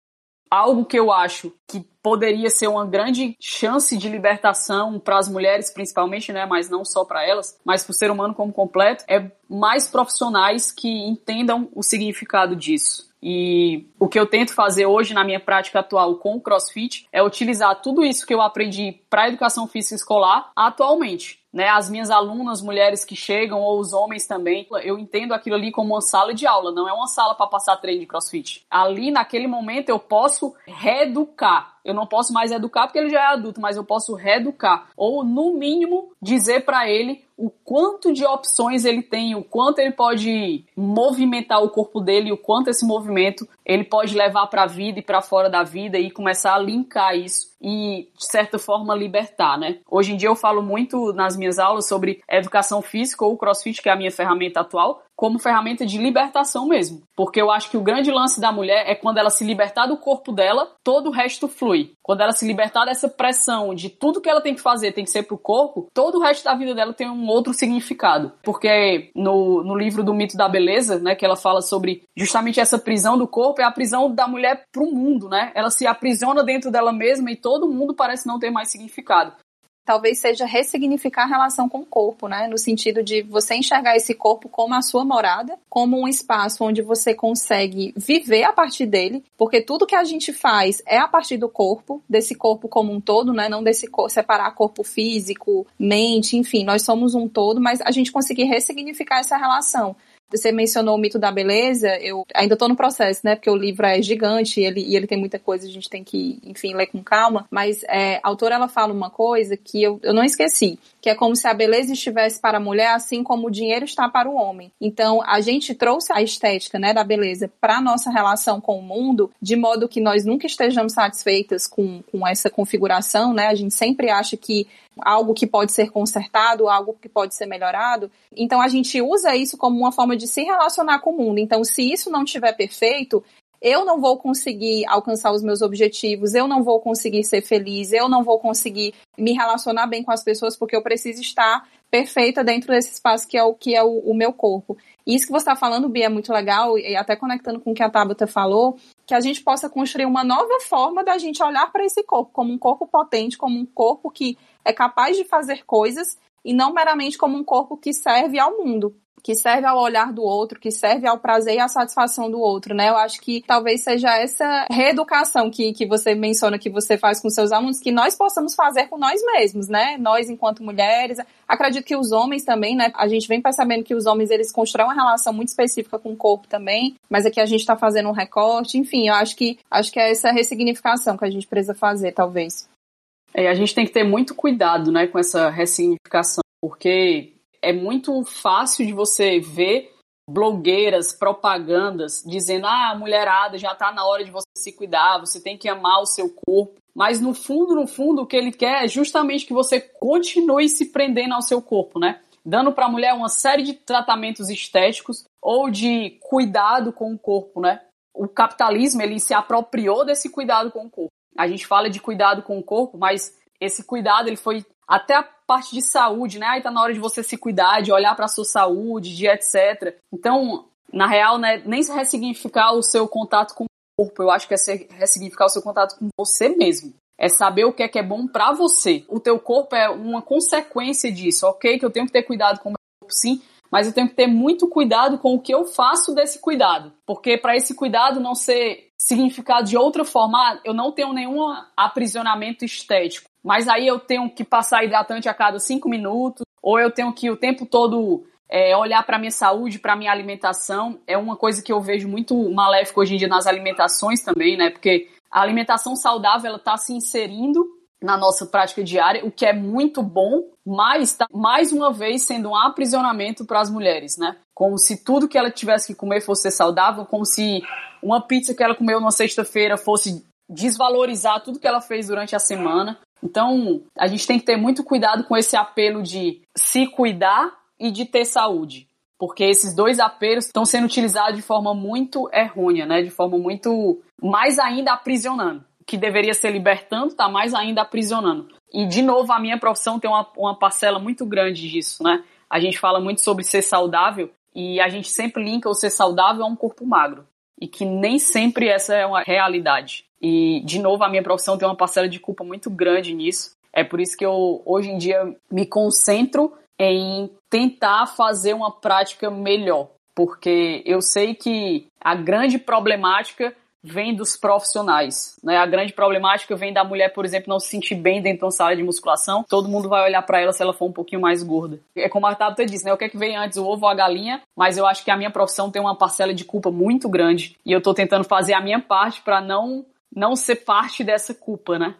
algo que eu acho que poderia ser uma grande chance de libertação para as mulheres, principalmente, né, mas não só para elas, mas para o ser humano como completo, é mais profissionais que entendam o significado disso. E o que eu tento fazer hoje na minha prática atual com o CrossFit é utilizar tudo isso que eu aprendi para a educação física escolar atualmente né, as minhas alunas, mulheres que chegam, ou os homens também, eu entendo aquilo ali como uma sala de aula, não é uma sala para passar treino de crossfit. Ali, naquele momento, eu posso reeducar. Eu não posso mais educar porque ele já é adulto, mas eu posso reeducar. Ou, no mínimo, dizer para ele o quanto de opções ele tem, o quanto ele pode movimentar o corpo dele, o quanto esse movimento ele pode levar para a vida e para fora da vida e começar a linkar isso e, de certa forma, libertar, né? Hoje em dia eu falo muito nas minhas aulas sobre educação física ou crossfit, que é a minha ferramenta atual, como ferramenta de libertação mesmo. Porque eu acho que o grande lance da mulher é quando ela se libertar do corpo dela, todo o resto flui. Quando ela se libertar dessa pressão de tudo que ela tem que fazer tem que ser pro corpo, todo o resto da vida dela tem um outro significado. Porque no, no livro do Mito da Beleza, né, que ela fala sobre justamente essa prisão do corpo, é a prisão da mulher pro mundo, né? Ela se aprisiona dentro dela mesma e todo mundo parece não ter mais significado talvez seja ressignificar a relação com o corpo, né? No sentido de você enxergar esse corpo como a sua morada, como um espaço onde você consegue viver a partir dele, porque tudo que a gente faz é a partir do corpo, desse corpo como um todo, né? Não desse corpo, separar corpo físico, mente, enfim, nós somos um todo, mas a gente conseguir ressignificar essa relação. Você mencionou o mito da beleza, eu ainda estou no processo, né? Porque o livro é gigante e ele, e ele tem muita coisa, a gente tem que, enfim, ler com calma. Mas é, a autora ela fala uma coisa que eu, eu não esqueci, que é como se a beleza estivesse para a mulher, assim como o dinheiro está para o homem. Então, a gente trouxe a estética, né, da beleza para nossa relação com o mundo, de modo que nós nunca estejamos satisfeitas com, com essa configuração, né? A gente sempre acha que algo que pode ser consertado, algo que pode ser melhorado. Então a gente usa isso como uma forma de se relacionar com o mundo. Então, se isso não estiver perfeito, eu não vou conseguir alcançar os meus objetivos, eu não vou conseguir ser feliz, eu não vou conseguir me relacionar bem com as pessoas porque eu preciso estar perfeita dentro desse espaço que é o que é o, o meu corpo. E isso que você está falando, Bia, é muito legal, e até conectando com o que a Tabata falou, que a gente possa construir uma nova forma da gente olhar para esse corpo como um corpo potente, como um corpo que é capaz de fazer coisas e não meramente como um corpo que serve ao mundo, que serve ao olhar do outro, que serve ao prazer e à satisfação do outro, né? Eu acho que talvez seja essa reeducação que, que você menciona que você faz com seus alunos, que nós possamos fazer com nós mesmos, né? Nós, enquanto mulheres, acredito que os homens também, né? A gente vem percebendo que os homens, eles constroem uma relação muito específica com o corpo também, mas aqui a gente tá fazendo um recorte, enfim, eu acho que, acho que é essa ressignificação que a gente precisa fazer, talvez. É, a gente tem que ter muito cuidado, né, com essa ressignificação, porque é muito fácil de você ver blogueiras, propagandas dizendo: "Ah, mulherada, já tá na hora de você se cuidar, você tem que amar o seu corpo". Mas no fundo, no fundo, o que ele quer é justamente que você continue se prendendo ao seu corpo, né? Dando para a mulher uma série de tratamentos estéticos ou de cuidado com o corpo, né? O capitalismo ele se apropriou desse cuidado com o corpo. A gente fala de cuidado com o corpo, mas esse cuidado ele foi até a parte de saúde, né? Aí tá na hora de você se cuidar, de olhar para sua saúde, de etc. Então, na real, né, nem se ressignificar o seu contato com o corpo, eu acho que é ressignificar o seu contato com você mesmo. É saber o que é que é bom para você. O teu corpo é uma consequência disso, ok? Que eu tenho que ter cuidado com o meu corpo, sim, mas eu tenho que ter muito cuidado com o que eu faço desse cuidado, porque para esse cuidado não ser significado de outra forma, ah, eu não tenho nenhum aprisionamento estético, mas aí eu tenho que passar hidratante a cada cinco minutos, ou eu tenho que o tempo todo é, olhar para minha saúde, para minha alimentação, é uma coisa que eu vejo muito maléfico hoje em dia nas alimentações também, né? Porque a alimentação saudável ela está se inserindo na nossa prática diária, o que é muito bom, mas está mais uma vez sendo um aprisionamento para as mulheres, né? Como se tudo que ela tivesse que comer fosse saudável, como se uma pizza que ela comeu numa sexta-feira fosse desvalorizar tudo que ela fez durante a semana. Então, a gente tem que ter muito cuidado com esse apelo de se cuidar e de ter saúde. Porque esses dois apelos estão sendo utilizados de forma muito errônea, né? De forma muito mais ainda aprisionando que deveria ser libertando, está mais ainda aprisionando. E, de novo, a minha profissão tem uma, uma parcela muito grande disso, né? A gente fala muito sobre ser saudável e a gente sempre linka o ser saudável a um corpo magro. E que nem sempre essa é uma realidade. E, de novo, a minha profissão tem uma parcela de culpa muito grande nisso. É por isso que eu, hoje em dia, me concentro em tentar fazer uma prática melhor. Porque eu sei que a grande problemática vem dos profissionais. Né? A grande problemática vem da mulher, por exemplo, não se sentir bem dentro de uma sala de musculação. Todo mundo vai olhar para ela se ela for um pouquinho mais gorda. É como a Tabata disse, né? O que é que vem antes, o ovo ou a galinha? Mas eu acho que a minha profissão tem uma parcela de culpa muito grande e eu estou tentando fazer a minha parte para não não ser parte dessa culpa, né?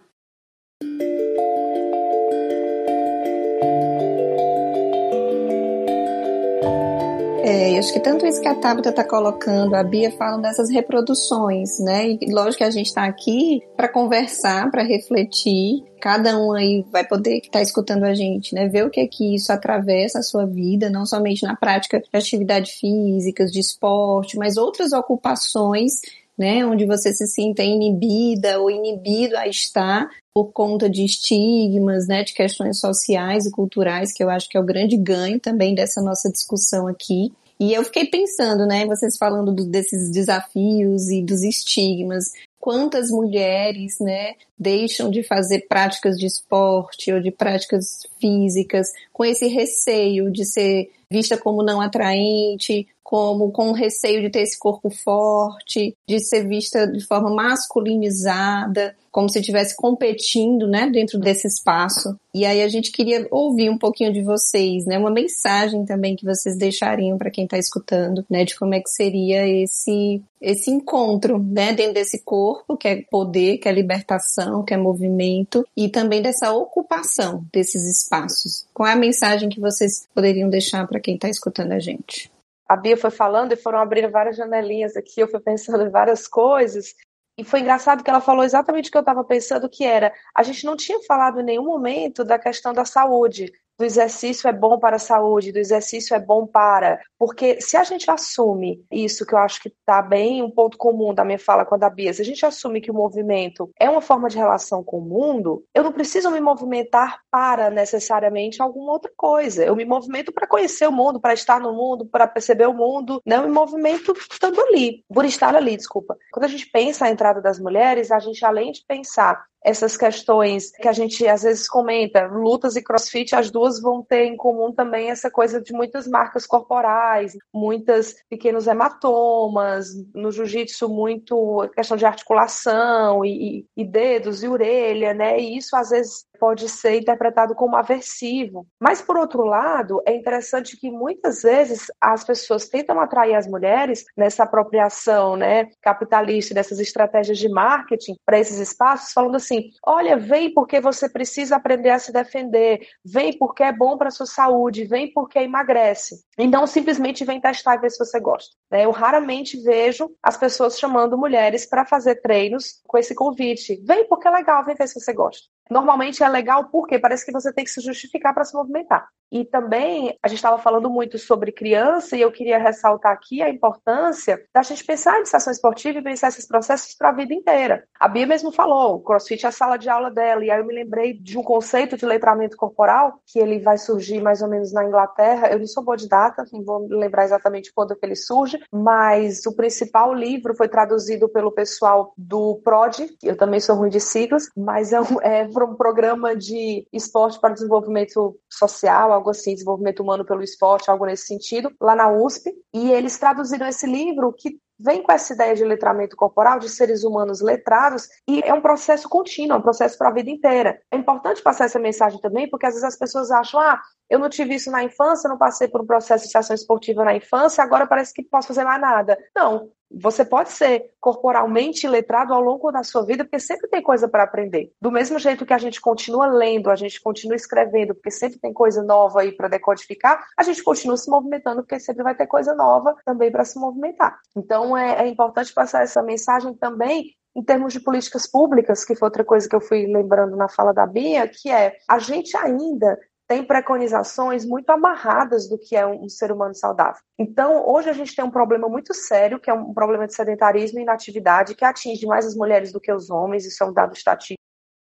É, acho que tanto isso que a Tabata está colocando, a Bia falam dessas reproduções, né? E lógico que a gente está aqui para conversar, para refletir. Cada um aí vai poder que está escutando a gente, né? Ver o que é que isso atravessa a sua vida, não somente na prática de atividade físicas, de esporte, mas outras ocupações né, onde você se sinta inibida ou inibido a estar por conta de estigmas, né, de questões sociais e culturais, que eu acho que é o grande ganho também dessa nossa discussão aqui. E eu fiquei pensando, né, vocês falando do, desses desafios e dos estigmas, quantas mulheres, né, deixam de fazer práticas de esporte ou de práticas físicas com esse receio de ser vista como não atraente, como com receio de ter esse corpo forte, de ser vista de forma masculinizada, como se estivesse competindo, né, dentro desse espaço. E aí a gente queria ouvir um pouquinho de vocês, né, uma mensagem também que vocês deixariam para quem está escutando, né, de como é que seria esse esse encontro, né, dentro desse corpo, que é poder, que é libertação, que é movimento, e também dessa ocupação desses espaços. Qual é a mensagem que vocês poderiam deixar para quem está escutando a gente? a Bia foi falando e foram abrindo várias janelinhas aqui, eu fui pensando em várias coisas. E foi engraçado que ela falou exatamente o que eu estava pensando, que era, a gente não tinha falado em nenhum momento da questão da saúde, do exercício é bom para a saúde, do exercício é bom para. Porque se a gente assume isso, que eu acho que está bem um ponto comum da minha fala com a da Bia, se a gente assume que o movimento é uma forma de relação com o mundo, eu não preciso me movimentar para necessariamente alguma outra coisa. Eu me movimento para conhecer o mundo, para estar no mundo, para perceber o mundo. Não me movimento estando ali, por estar ali, desculpa. Quando a gente pensa a entrada das mulheres, a gente, além de pensar essas questões que a gente às vezes comenta, lutas e crossfit, as duas vão ter em comum também essa coisa de muitas marcas corporais, muitas pequenos hematomas, no jiu-jitsu muito questão de articulação e, e, dedos e orelha, né? E isso às vezes pode ser interpretado como aversivo. Mas, por outro lado, é interessante que muitas vezes as pessoas tentam atrair as mulheres nessa apropriação né, capitalista, dessas estratégias de marketing para esses espaços, falando assim: olha, vem porque você precisa aprender a se defender, vem porque é bom para sua saúde, vem porque emagrece. E não simplesmente vem testar e ver se você gosta. Né? Eu raramente vejo as pessoas chamando mulheres para fazer treinos com esse convite. Vem porque é legal, vem ver se você gosta. Normalmente é legal porque parece que você tem que se justificar para se movimentar. E também a gente estava falando muito sobre criança e eu queria ressaltar aqui a importância da gente pensar em iniciação esportiva e pensar esses processos para a vida inteira. A Bia mesmo falou, o CrossFit é a sala de aula dela e aí eu me lembrei de um conceito de letramento corporal que ele vai surgir mais ou menos na Inglaterra. Eu não sou boa de data, não vou lembrar exatamente quando que ele surge, mas o principal livro foi traduzido pelo pessoal do PROD, eu também sou ruim de siglas, mas é um, é um programa de esporte para desenvolvimento social, algo assim, desenvolvimento humano pelo esporte, algo nesse sentido, lá na USP. E eles traduziram esse livro que vem com essa ideia de letramento corporal, de seres humanos letrados, e é um processo contínuo, é um processo para a vida inteira. É importante passar essa mensagem também, porque às vezes as pessoas acham, ah, eu não tive isso na infância, não passei por um processo de iniciação esportiva na infância, agora parece que posso fazer mais nada. Não, você pode ser corporalmente letrado ao longo da sua vida, porque sempre tem coisa para aprender. Do mesmo jeito que a gente continua lendo, a gente continua escrevendo, porque sempre tem coisa nova aí para decodificar, a gente continua se movimentando, porque sempre vai ter coisa nova também para se movimentar. Então é, é importante passar essa mensagem também em termos de políticas públicas, que foi outra coisa que eu fui lembrando na fala da Bia, que é a gente ainda tem preconizações muito amarradas do que é um, ser humano saudável. Então, hoje a gente tem um problema muito sério, que é um problema de sedentarismo e inatividade, que atinge mais as mulheres do que os homens, isso é um dado estatístico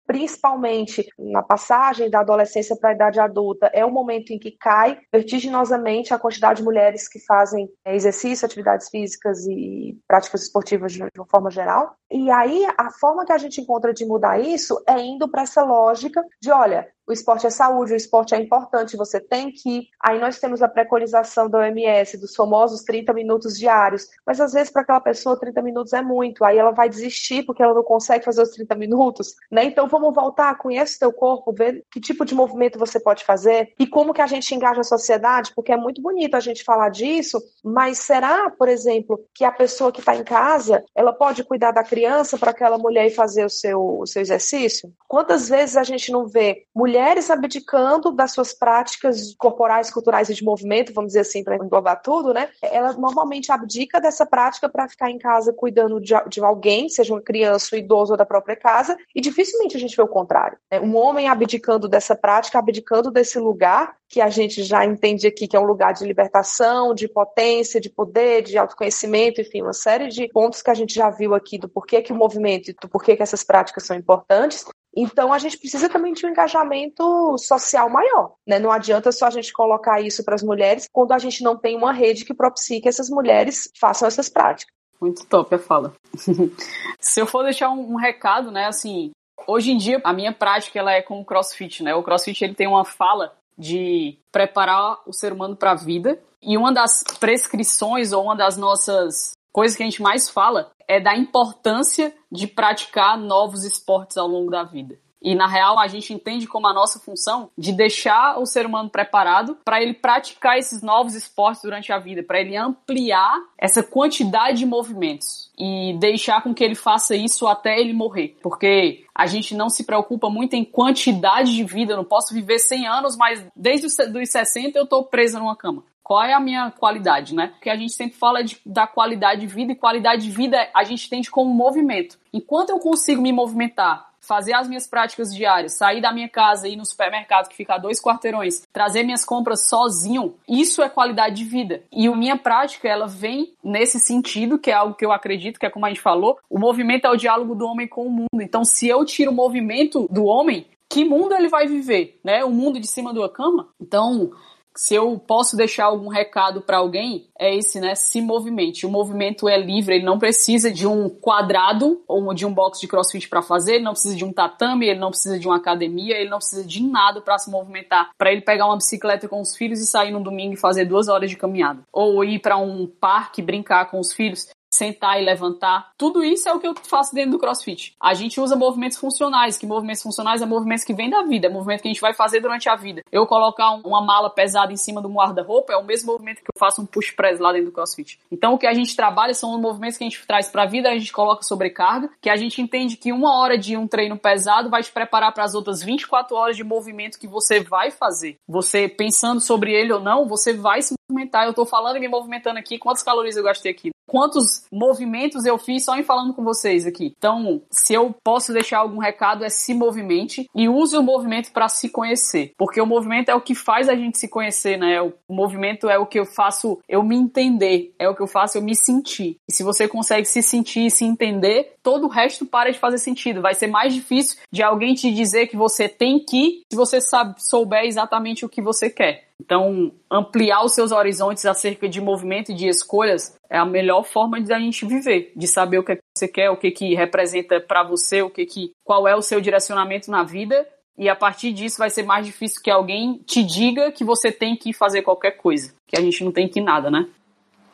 principalmente na passagem da adolescência para a idade adulta, é o momento em que cai vertiginosamente a quantidade de mulheres que fazem exercício, atividades físicas e práticas esportivas de uma forma geral. E aí, a forma que a gente encontra de mudar isso é indo para essa lógica de, olha, o esporte é saúde, o esporte é importante, você tem que ir. Aí nós temos a preconização da OMS, dos famosos 30 minutos diários, mas às vezes para aquela pessoa 30 minutos é muito, aí ela vai desistir porque ela não consegue fazer os 30 minutos, né? Então vamos voltar, conhece o teu corpo, ver que tipo de movimento você pode fazer e como que a gente engaja a sociedade, porque é muito bonito a gente falar disso, mas será, por exemplo, que a pessoa que está em casa, ela pode cuidar da criança para aquela mulher ir fazer o seu, o seu exercício? Quantas vezes a gente não vê mulher mulheres abdicando das suas práticas corporais, culturais e de movimento, vamos dizer assim, para englobar tudo, né? Ela normalmente abdica dessa prática para ficar em casa cuidando de, de, alguém, seja uma criança, um idoso ou da própria casa, e dificilmente a gente vê o contrário. Né? Um homem abdicando dessa prática, abdicando desse lugar que a gente já entende aqui que é um lugar de libertação, de potência, de poder, de autoconhecimento, enfim, uma série de pontos que a gente já viu aqui do porquê que o movimento e do porquê que essas práticas são importantes. Então a gente precisa também de um engajamento social maior, né? Não adianta só a gente colocar isso para as mulheres quando a gente não tem uma rede que propicie que essas mulheres façam essas práticas. Muito top a fala. <laughs> Se eu for deixar um, um, recado, né, assim, hoje em dia a minha prática ela é com o CrossFit, né? O CrossFit ele tem uma fala de preparar o ser humano para a vida e uma das prescrições ou uma das nossas coisas que a gente mais fala é da importância de praticar novos esportes ao longo da vida. E na real a gente entende como a nossa função de deixar o ser humano preparado para ele praticar esses novos esportes durante a vida, para ele ampliar essa quantidade de movimentos e deixar com que ele faça isso até ele morrer, porque a gente não se preocupa muito em quantidade de vida, eu não posso viver 100 anos, mas desde os 60 eu estou presa numa cama qual é a minha qualidade, né? Porque a gente sempre fala de, da qualidade de vida e qualidade de vida a gente entende como movimento. Enquanto eu consigo me movimentar, fazer as minhas práticas diárias, sair da minha casa, ir no supermercado que fica a dois quarteirões, trazer minhas compras sozinho, isso é qualidade de vida. E a minha prática, ela vem nesse sentido, que é algo que eu acredito, que é como a gente falou, o movimento é o diálogo do homem com o mundo. Então, se eu tiro o movimento do homem, que mundo ele vai viver, né? O mundo de cima da cama? Então, se eu posso deixar algum recado para alguém, é esse, né? Se movimente. O movimento é livre, ele não precisa de um quadrado ou de um box de crossfit para fazer, ele não precisa de um tatame, ele não precisa de uma academia, ele não precisa de nada para se movimentar. Para ele pegar uma bicicleta com os filhos e sair no domingo e fazer duas horas de caminhada. Ou ir para um parque brincar com os filhos sentar e levantar. Tudo isso é o que eu faço dentro do CrossFit. A gente usa movimentos funcionais, que movimentos funcionais é movimentos que vêm da vida, é movimento que a gente vai fazer durante a vida. Eu colocar uma mala pesada em cima um guarda-roupa é o mesmo movimento que eu faço um push press lá dentro do CrossFit. Então o que a gente trabalha são os movimentos que a gente traz para a vida, a gente coloca sobrecarga, que a gente entende que uma hora de um treino pesado vai te preparar para as outras 24 horas de movimento que você vai fazer. Você pensando sobre ele ou não, você vai se movimentar. Eu tô falando e me movimentando aqui, quantas calorias eu gastei aqui? Quantos movimentos eu fiz só em falando com vocês aqui. Então, se eu posso deixar algum recado, é se movimente e use o movimento para se conhecer. Porque o movimento é o que faz a gente se conhecer, né? O movimento é o que eu faço eu me entender, é o que eu faço eu me sentir. E se você consegue se sentir e se entender, todo o resto para de fazer sentido. Vai ser mais difícil de alguém te dizer que você tem que, se você sabe, souber exatamente o que você quer. Então, ampliar os seus horizontes acerca de movimento e de escolhas é a melhor forma de a gente viver, de saber o que, é que você quer, o que que representa para você, o que que qual é o seu direcionamento na vida, e a partir disso vai ser mais difícil que alguém te diga que você tem que fazer qualquer coisa, que a gente não tem que nada, né?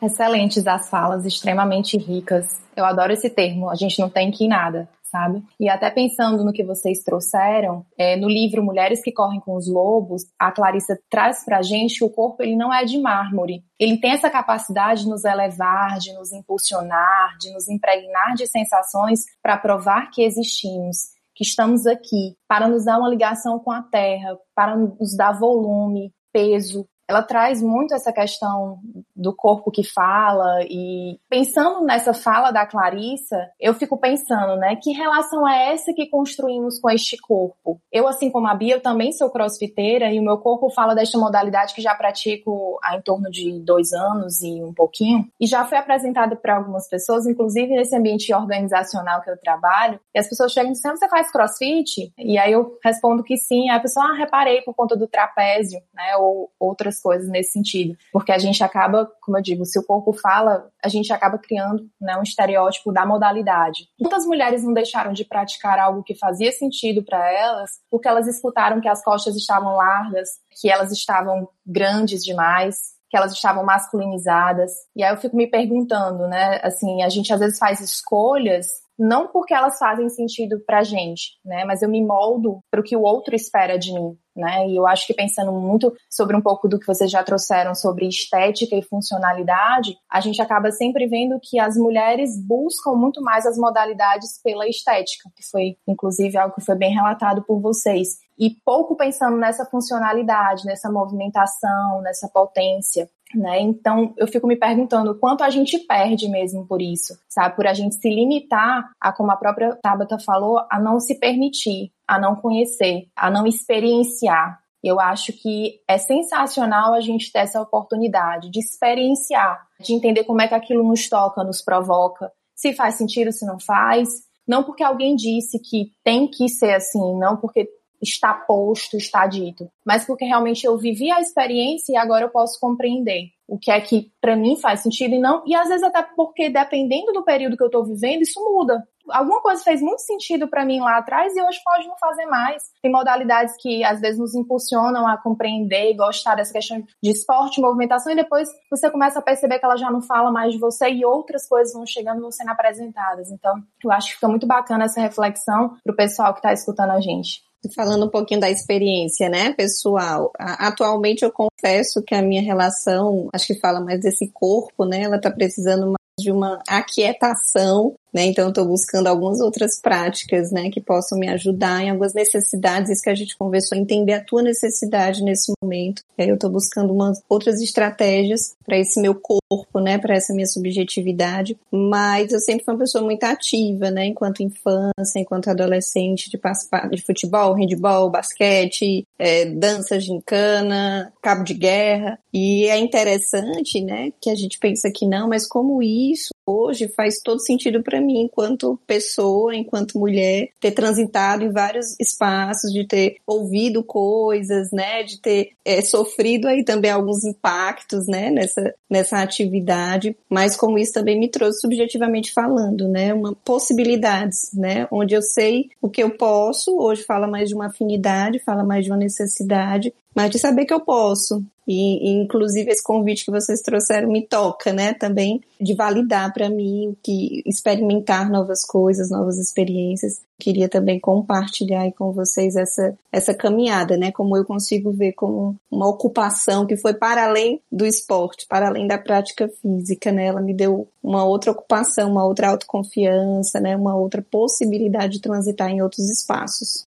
Excelentes as falas, extremamente ricas. Eu adoro esse termo, a gente não tem que nada sabe? E até pensando no que vocês trouxeram, é, no livro Mulheres que Correm com os Lobos, a Clarissa traz pra gente que o corpo ele não é de mármore. Ele tem essa capacidade de nos elevar, de nos impulsionar, de nos impregnar de sensações para provar que existimos que estamos aqui para nos dar uma ligação com a terra, para nos dar volume, peso, ela traz muito essa questão do corpo que fala e pensando nessa fala da Clarissa, eu fico pensando, né, que relação é essa que construímos com este corpo? Eu, assim como a Bia, eu também sou crossfiteira e o meu corpo fala desta modalidade que já pratico há em torno de dois anos e um pouquinho e já foi apresentada para algumas pessoas, inclusive nesse ambiente organizacional que eu trabalho, e as pessoas chegam e dizem, você faz crossfit? E aí eu respondo que sim, aí a pessoa, ah, reparei por conta do trapézio, né, ou outras coisas nesse sentido. Porque a gente acaba, como eu digo, se o corpo fala, a gente acaba criando né, um estereótipo da modalidade. Muitas mulheres não deixaram de praticar algo que fazia sentido para elas, porque elas escutaram que as costas estavam largas, que elas estavam grandes demais, que elas estavam masculinizadas. E aí eu fico me perguntando, né? Assim, a gente às vezes faz escolhas não porque elas fazem sentido pra gente, né? Mas eu me moldo para o que o outro espera de mim né? E eu acho que pensando muito sobre um pouco do que vocês já trouxeram sobre estética e funcionalidade, a gente acaba sempre vendo que as mulheres buscam muito mais as modalidades pela estética, que foi inclusive algo que foi bem relatado por vocês. E pouco pensando nessa funcionalidade, nessa movimentação, nessa potência. Né? Então, eu fico me perguntando quanto a gente perde mesmo por isso, sabe? Por a gente se limitar a, como a própria Tabata falou, a não se permitir, a não conhecer, a não experienciar. Eu acho que é sensacional a gente ter essa oportunidade de experienciar, de entender como é que aquilo nos toca, nos provoca, se faz sentido, se não faz. Não porque alguém disse que tem que ser assim, não porque está posto, está dito, mas porque realmente eu vivi a experiência e agora eu posso compreender o que é que para mim faz sentido e não, e às vezes até porque dependendo do período que eu estou vivendo, isso muda. Alguma coisa fez muito sentido para mim lá atrás e hoje pode não fazer mais. Tem modalidades que às vezes nos impulsionam a compreender e gostar dessa questão de esporte, movimentação e depois você começa a perceber que ela já não fala mais de você e outras coisas vão chegando e vão sendo apresentadas. Então, eu acho que fica muito bacana essa reflexão pro pessoal que está escutando a gente falando um pouquinho da experiência, né, pessoal? Atualmente eu confesso que a minha relação, acho que fala mais desse corpo, né? Ela tá precisando mais de uma aquietação né? Então, estou buscando algumas outras práticas, né, que possam me ajudar em algumas necessidades, isso que a gente conversou, entender a tua necessidade nesse momento. Aí eu estou buscando umas outras estratégias para esse meu corpo, né, para essa minha subjetividade. Mas eu sempre fui uma pessoa muito ativa, né, enquanto infância, enquanto adolescente, de participar de futebol, handball, basquete, é, dança, gincana, cabo de guerra. E é interessante, né, que a gente pensa que não, mas como isso hoje faz todo sentido para mim enquanto pessoa, enquanto mulher, ter transitado em vários espaços, de ter ouvido coisas, né, de ter é, sofrido aí também alguns impactos, né, nessa, nessa atividade, mas como isso também me trouxe subjetivamente falando, né, uma possibilidades, né, onde eu sei o que eu posso, hoje fala mais de uma afinidade, fala mais de uma necessidade, mas de saber que eu posso. E, e, inclusive esse convite que vocês trouxeram me toca, né, também de validar para mim que experimentar novas coisas, novas experiências. Queria também compartilhar com vocês essa essa caminhada, né, como eu consigo ver como uma ocupação que foi para além do esporte, para além da prática física, né? Ela me deu uma outra ocupação, uma outra autoconfiança, né, uma outra possibilidade de transitar em outros espaços.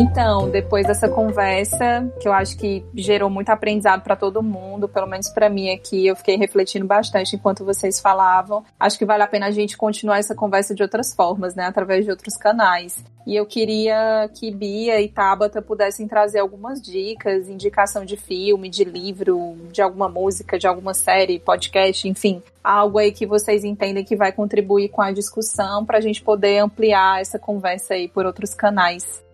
Então, depois dessa conversa, que eu acho que gerou muito aprendizado para todo mundo, pelo menos para mim aqui, eu fiquei refletindo bastante enquanto vocês falavam. Acho que vale a pena a gente continuar essa conversa de outras formas, né, através de outros canais. E eu queria que Bia e Tabata pudessem trazer algumas dicas, indicação de filme, de livro, de alguma música, de alguma série, podcast, enfim, algo aí que vocês entendem que vai contribuir com a discussão para a gente poder ampliar essa conversa aí por outros canais.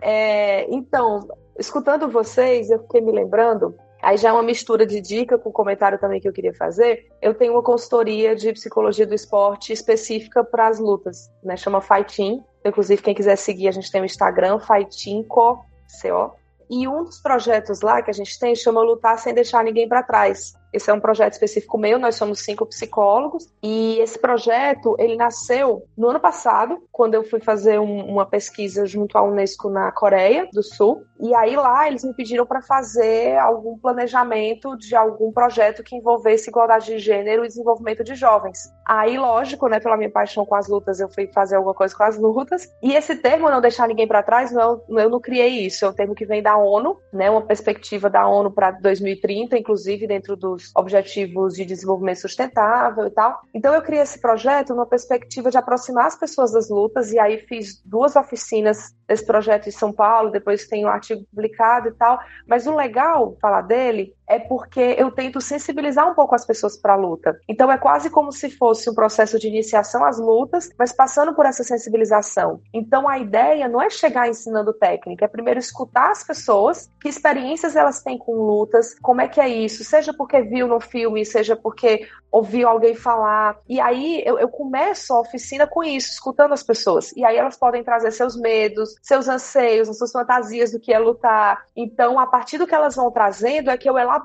É, então, escutando vocês, eu fiquei me lembrando, aí já é uma mistura de dica com comentário também que eu queria fazer. Eu tenho uma consultoria de psicologia do esporte específica para as lutas, né? Chama Fighting. Inclusive, quem quiser seguir, a gente tem o Instagram, Fightingco, CO. E um dos projetos lá que a gente tem chama Lutar Sem Deixar Ninguém para Trás Esse é um projeto específico meu, nós somos cinco psicólogos, e esse projeto, ele nasceu no ano passado, quando eu fui fazer um, uma pesquisa junto à Unesco na Coreia do Sul, e aí lá eles me pediram para fazer algum planejamento de algum projeto que envolvesse igualdade de gênero e desenvolvimento de jovens. Aí, lógico, né, pela minha paixão com as lutas, eu fui fazer alguma coisa com as lutas, e esse termo, não deixar ninguém para trás, não, eu não criei isso, é um termo que vem da ONU, né, uma perspectiva da ONU para 2030, inclusive dentro Objetivos de Desenvolvimento Sustentável e tal. Então eu criei esse projeto numa perspectiva de aproximar as pessoas das lutas e aí fiz duas oficinas desse projeto em São Paulo, depois tem um artigo publicado e tal. Mas o legal falar dele é porque eu tento sensibilizar um pouco as pessoas para a luta. Então é quase como se fosse um processo de iniciação às lutas, mas passando por essa sensibilização. Então a ideia não é chegar ensinando técnica, é primeiro escutar as pessoas, que experiências elas têm com lutas, como é que é isso, seja porque viu no filme, seja porque ouviu alguém falar. E aí eu, eu começo a oficina com isso, escutando as pessoas. E aí elas podem trazer seus medos, seus anseios, as suas fantasias do que é lutar. Então, a partir do que elas vão trazendo, é que eu elaboro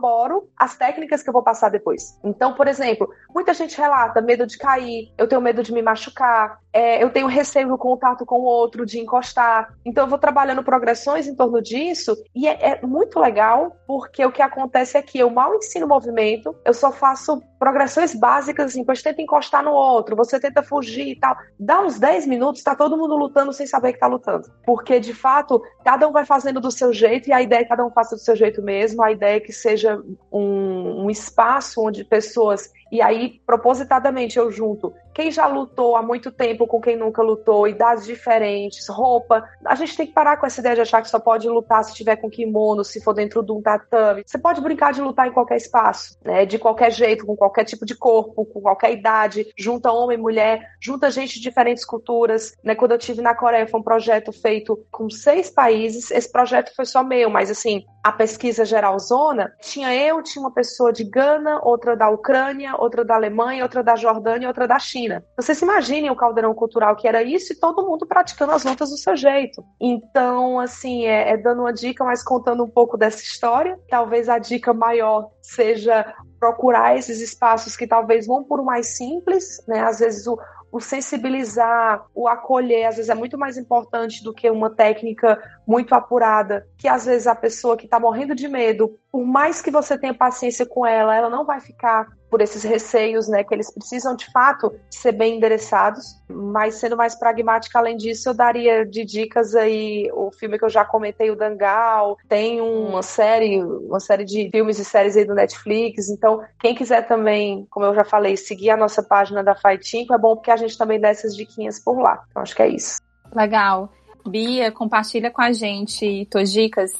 as técnicas que eu vou passar depois. Então, por exemplo, muita gente relata medo de cair, eu tenho medo de me machucar, é, eu tenho receio no contato com o outro, de encostar. Então, eu vou trabalhando progressões em torno disso, e é, é muito legal, porque o que acontece é que eu mal ensino movimento, eu só faço progressões básicas, assim, depois tenta encostar no outro, você tenta fugir e tal. Dá uns 10 minutos, tá todo mundo lutando sem saber que tá lutando. Porque, de fato, cada um vai fazendo do seu jeito, e a ideia é que cada um faça do seu jeito mesmo, a ideia é que seja um, um espaço onde pessoas e aí, propositadamente, eu junto quem já lutou há muito tempo com quem nunca lutou, idades diferentes, roupa. A gente tem que parar com essa ideia de achar que só pode lutar se tiver com kimono, se for dentro de um tatame. Você pode brincar de lutar em qualquer espaço, né? De qualquer jeito, com qualquer tipo de corpo, com qualquer idade. Junta homem e mulher, junta gente de diferentes culturas. Né? Quando eu tive na Coreia, foi um projeto feito com seis países. Esse projeto foi só meu, mas assim, a pesquisa geral zona, tinha eu, tinha uma pessoa de Gana, outra da Ucrânia, outra da Alemanha, outra da Jordânia, outra da China. Vocês se imaginem o caldeirão cultural que era isso e todo mundo praticando as lutas do seu jeito. Então, assim, é, é dando uma dica, mas contando um pouco dessa história. Talvez a dica maior seja procurar esses espaços que talvez vão por mais simples, né? Às vezes o, o sensibilizar, o acolher, às vezes é muito mais importante do que uma técnica muito apurada, que às vezes a pessoa que está morrendo de medo, por mais que você tenha paciência com ela, ela não vai ficar por esses receios, né, que eles precisam de fato ser bem endereçados, mas sendo mais pragmática além disso, eu daria de dicas aí o filme que eu já comentei, o Dangal, tem uma série, uma série de filmes e séries aí do Netflix, então quem quiser também, como eu já falei, seguir a nossa página da Fighting, é bom porque a gente também dá essas diquinhas por lá. Então acho que é isso. Legal. Bia, compartilha com a gente tuas dicas.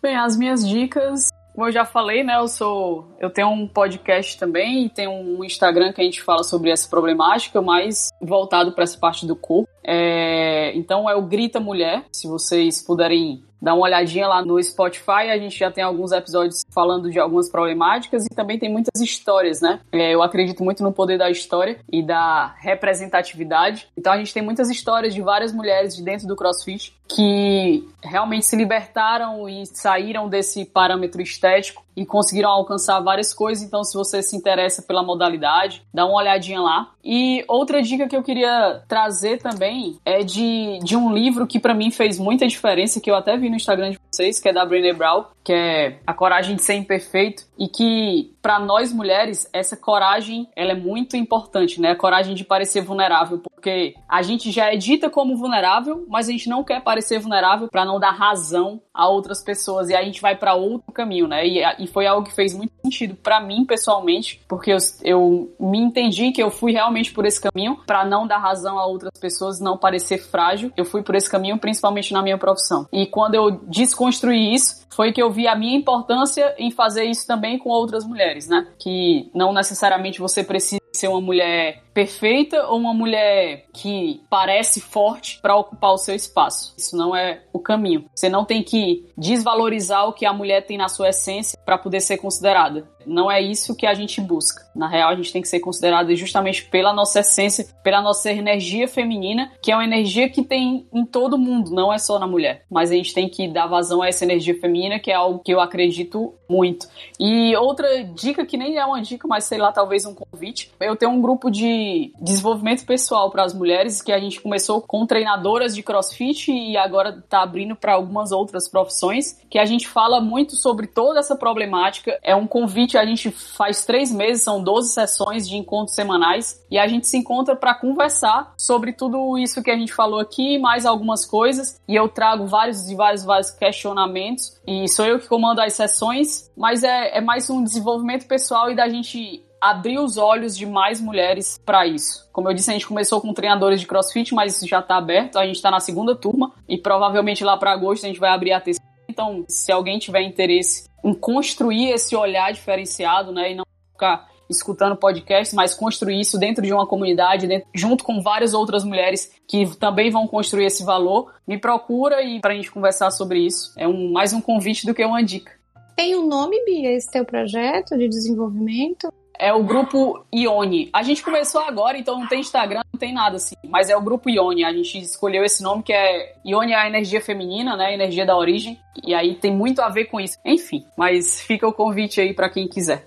Bem, as minhas dicas como eu já falei, né, eu sou, eu tenho um podcast também e tenho um Instagram que a gente fala sobre essa problemática, mais voltado para essa parte do corpo. É, então é o Grita Mulher. Se vocês puderem dar uma olhadinha lá no Spotify, a gente já tem alguns episódios falando de algumas problemáticas e também tem muitas histórias, né? É, eu acredito muito no poder da história e da representatividade. Então a gente tem muitas histórias de várias mulheres de dentro do CrossFit que realmente se libertaram e saíram desse parâmetro estético e conseguiram alcançar várias coisas. Então, se você se interessa pela modalidade, dá uma olhadinha lá. E outra dica que eu queria trazer também é de, de um livro que para mim fez muita diferença, que eu até vi no Instagram de vocês, que é da Brené Brown, que é A Coragem de Ser Imperfeito, e que para nós mulheres essa coragem ela é muito importante, né? A coragem de parecer vulnerável, porque a gente já é dita como vulnerável, mas a gente não quer parecer vulnerável para não dar razão a outras pessoas e a gente vai para outro caminho, né? E, e foi algo que fez muito sentido para mim pessoalmente, porque eu, eu me entendi que eu fui realmente por esse caminho para não dar razão a outras pessoas, não parecer frágil. Eu fui por esse caminho principalmente na minha profissão. E quando eu desconstruí isso, foi que eu vi a minha importância em fazer isso também com outras mulheres, né? Que não necessariamente você precisa ser uma mulher perfeita ou uma mulher que parece forte para ocupar o seu espaço. Isso não é o caminho. Você não tem que desvalorizar o que a mulher tem na sua essência para poder ser considerada. Não é isso que a gente busca. Na real, a gente tem que ser considerada justamente pela nossa essência, pela nossa energia feminina, que é uma energia que tem em todo mundo, não é só na mulher. Mas a gente tem que dar vazão a essa energia feminina, que é algo que eu acredito muito. E outra dica que nem é uma dica, mas sei lá, talvez um convite. Eu tenho um grupo de desenvolvimento pessoal para as mulheres que a gente começou com treinadoras de CrossFit e agora está abrindo para algumas outras profissões, que a gente fala muito sobre toda essa problemática. É um convite a gente faz três meses, são 12 sessões de encontros semanais, e a gente se encontra para conversar sobre tudo isso que a gente falou aqui, mais algumas coisas, e eu trago vários e vários, vários questionamentos, e sou eu que comando as sessões, mas é, é mais um desenvolvimento pessoal e da gente abrir os olhos de mais mulheres para isso. Como eu disse, a gente começou com treinadores de CrossFit, mas isso já está aberto. A gente está na segunda turma e provavelmente lá para agosto a gente vai abrir a terceira. Então, se alguém tiver interesse em construir esse olhar diferenciado, né, e não ficar escutando podcasts, mas construir isso dentro de uma comunidade, dentro, junto com várias outras mulheres que também vão construir esse valor, me procura e para a gente conversar sobre isso. É um, mais um convite do que uma dica. Tem um nome, Bia, esse teu projeto de desenvolvimento? É o grupo Ione. A gente começou agora, então não tem Instagram, não tem nada assim. Mas é o grupo Ione. A gente escolheu esse nome que é Ione é a energia feminina, né? A energia da origem. E aí tem muito a ver com isso. Enfim, mas fica o convite aí para quem quiser.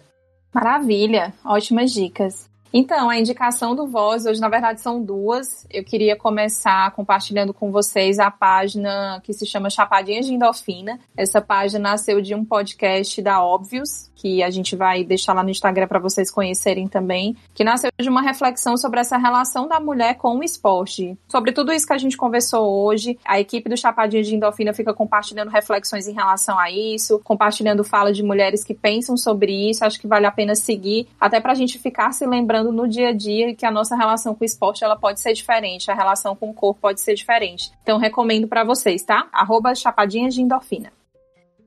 Maravilha, ótimas dicas. Então, a indicação do Voz, hoje na verdade são duas. Eu queria começar compartilhando com vocês a página que se chama Chapadinha de Endorfina. Essa página nasceu de um podcast da Óbvios, que a gente vai deixar lá no Instagram para vocês conhecerem também, que nasceu de uma reflexão sobre essa relação da mulher com o esporte. Sobre tudo isso que a gente conversou hoje, a equipe do Chapadinha de Endorfina fica compartilhando reflexões em relação a isso, compartilhando fala de mulheres que pensam sobre isso. Acho que vale a pena seguir, até para a gente ficar se lembrando no dia a dia que a nossa relação com o esporte ela pode ser diferente, a relação com o corpo pode ser diferente. Então recomendo para vocês, tá? Arroba de Endorfina.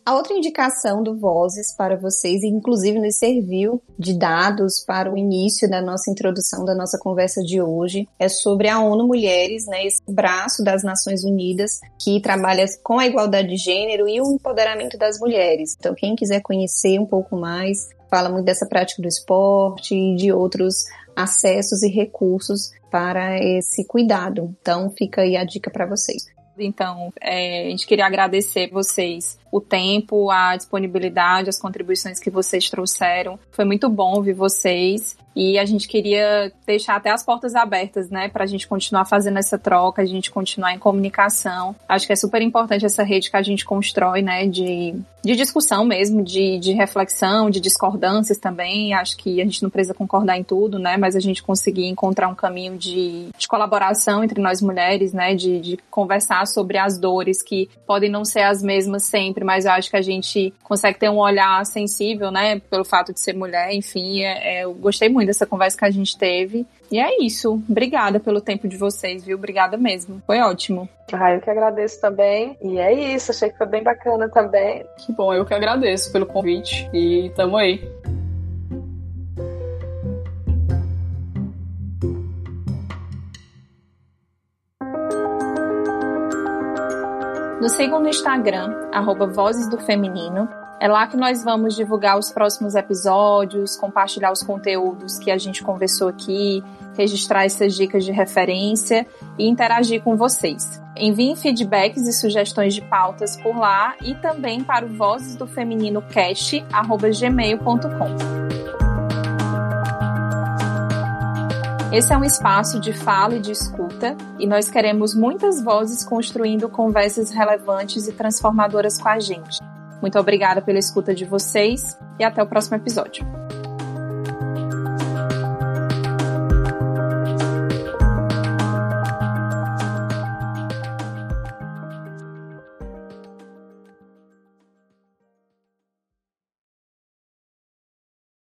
A outra indicação do Vozes para vocês, inclusive nos serviu de dados para o início da nossa introdução da nossa conversa de hoje, é sobre a ONU Mulheres, né, esse braço das Nações Unidas que trabalha com a igualdade de gênero e o empoderamento das mulheres. Então, quem quiser conhecer um pouco mais, fala muito dessa prática do esporte e de outros acessos e recursos para esse cuidado. Então, fica aí a dica para vocês. Então, é, a gente queria agradecer vocês o tempo, a disponibilidade, as contribuições que vocês trouxeram. Foi muito bom ouvir vocês. E a gente queria deixar até as portas abertas, né, para a gente continuar fazendo essa troca, a gente continuar em comunicação. Acho que é super importante essa rede que a gente constrói, né, de, de discussão mesmo, de, de reflexão, de discordâncias também. Acho que a gente não precisa concordar em tudo, né, mas a gente conseguir encontrar um caminho de, de colaboração entre nós mulheres, né, de, de conversar sobre as dores que podem não ser as mesmas sempre, mas eu acho que a gente consegue ter um olhar sensível, né, pelo fato de ser mulher, enfim, é, é, eu gostei muito dessa conversa que a gente teve. E é isso. Obrigada pelo tempo de vocês, viu? Obrigada mesmo. Foi ótimo. Ah, eu que agradeço também. E é isso, achei que foi bem bacana também. Que bom, eu que agradeço pelo convite e tamo aí. Nos sigam no Instagram, arroba Vozes do Feminino, é lá que nós vamos divulgar os próximos episódios, compartilhar os conteúdos que a gente conversou aqui, registrar essas dicas de referência e interagir com vocês. Enviem feedbacks e sugestões de pautas por lá e também para o Vozes do Feminino gmail.com. Esse é um espaço de fala e de escuta e nós queremos muitas vozes construindo conversas relevantes e transformadoras com a gente. Muito obrigada pela escuta de vocês e até o próximo episódio.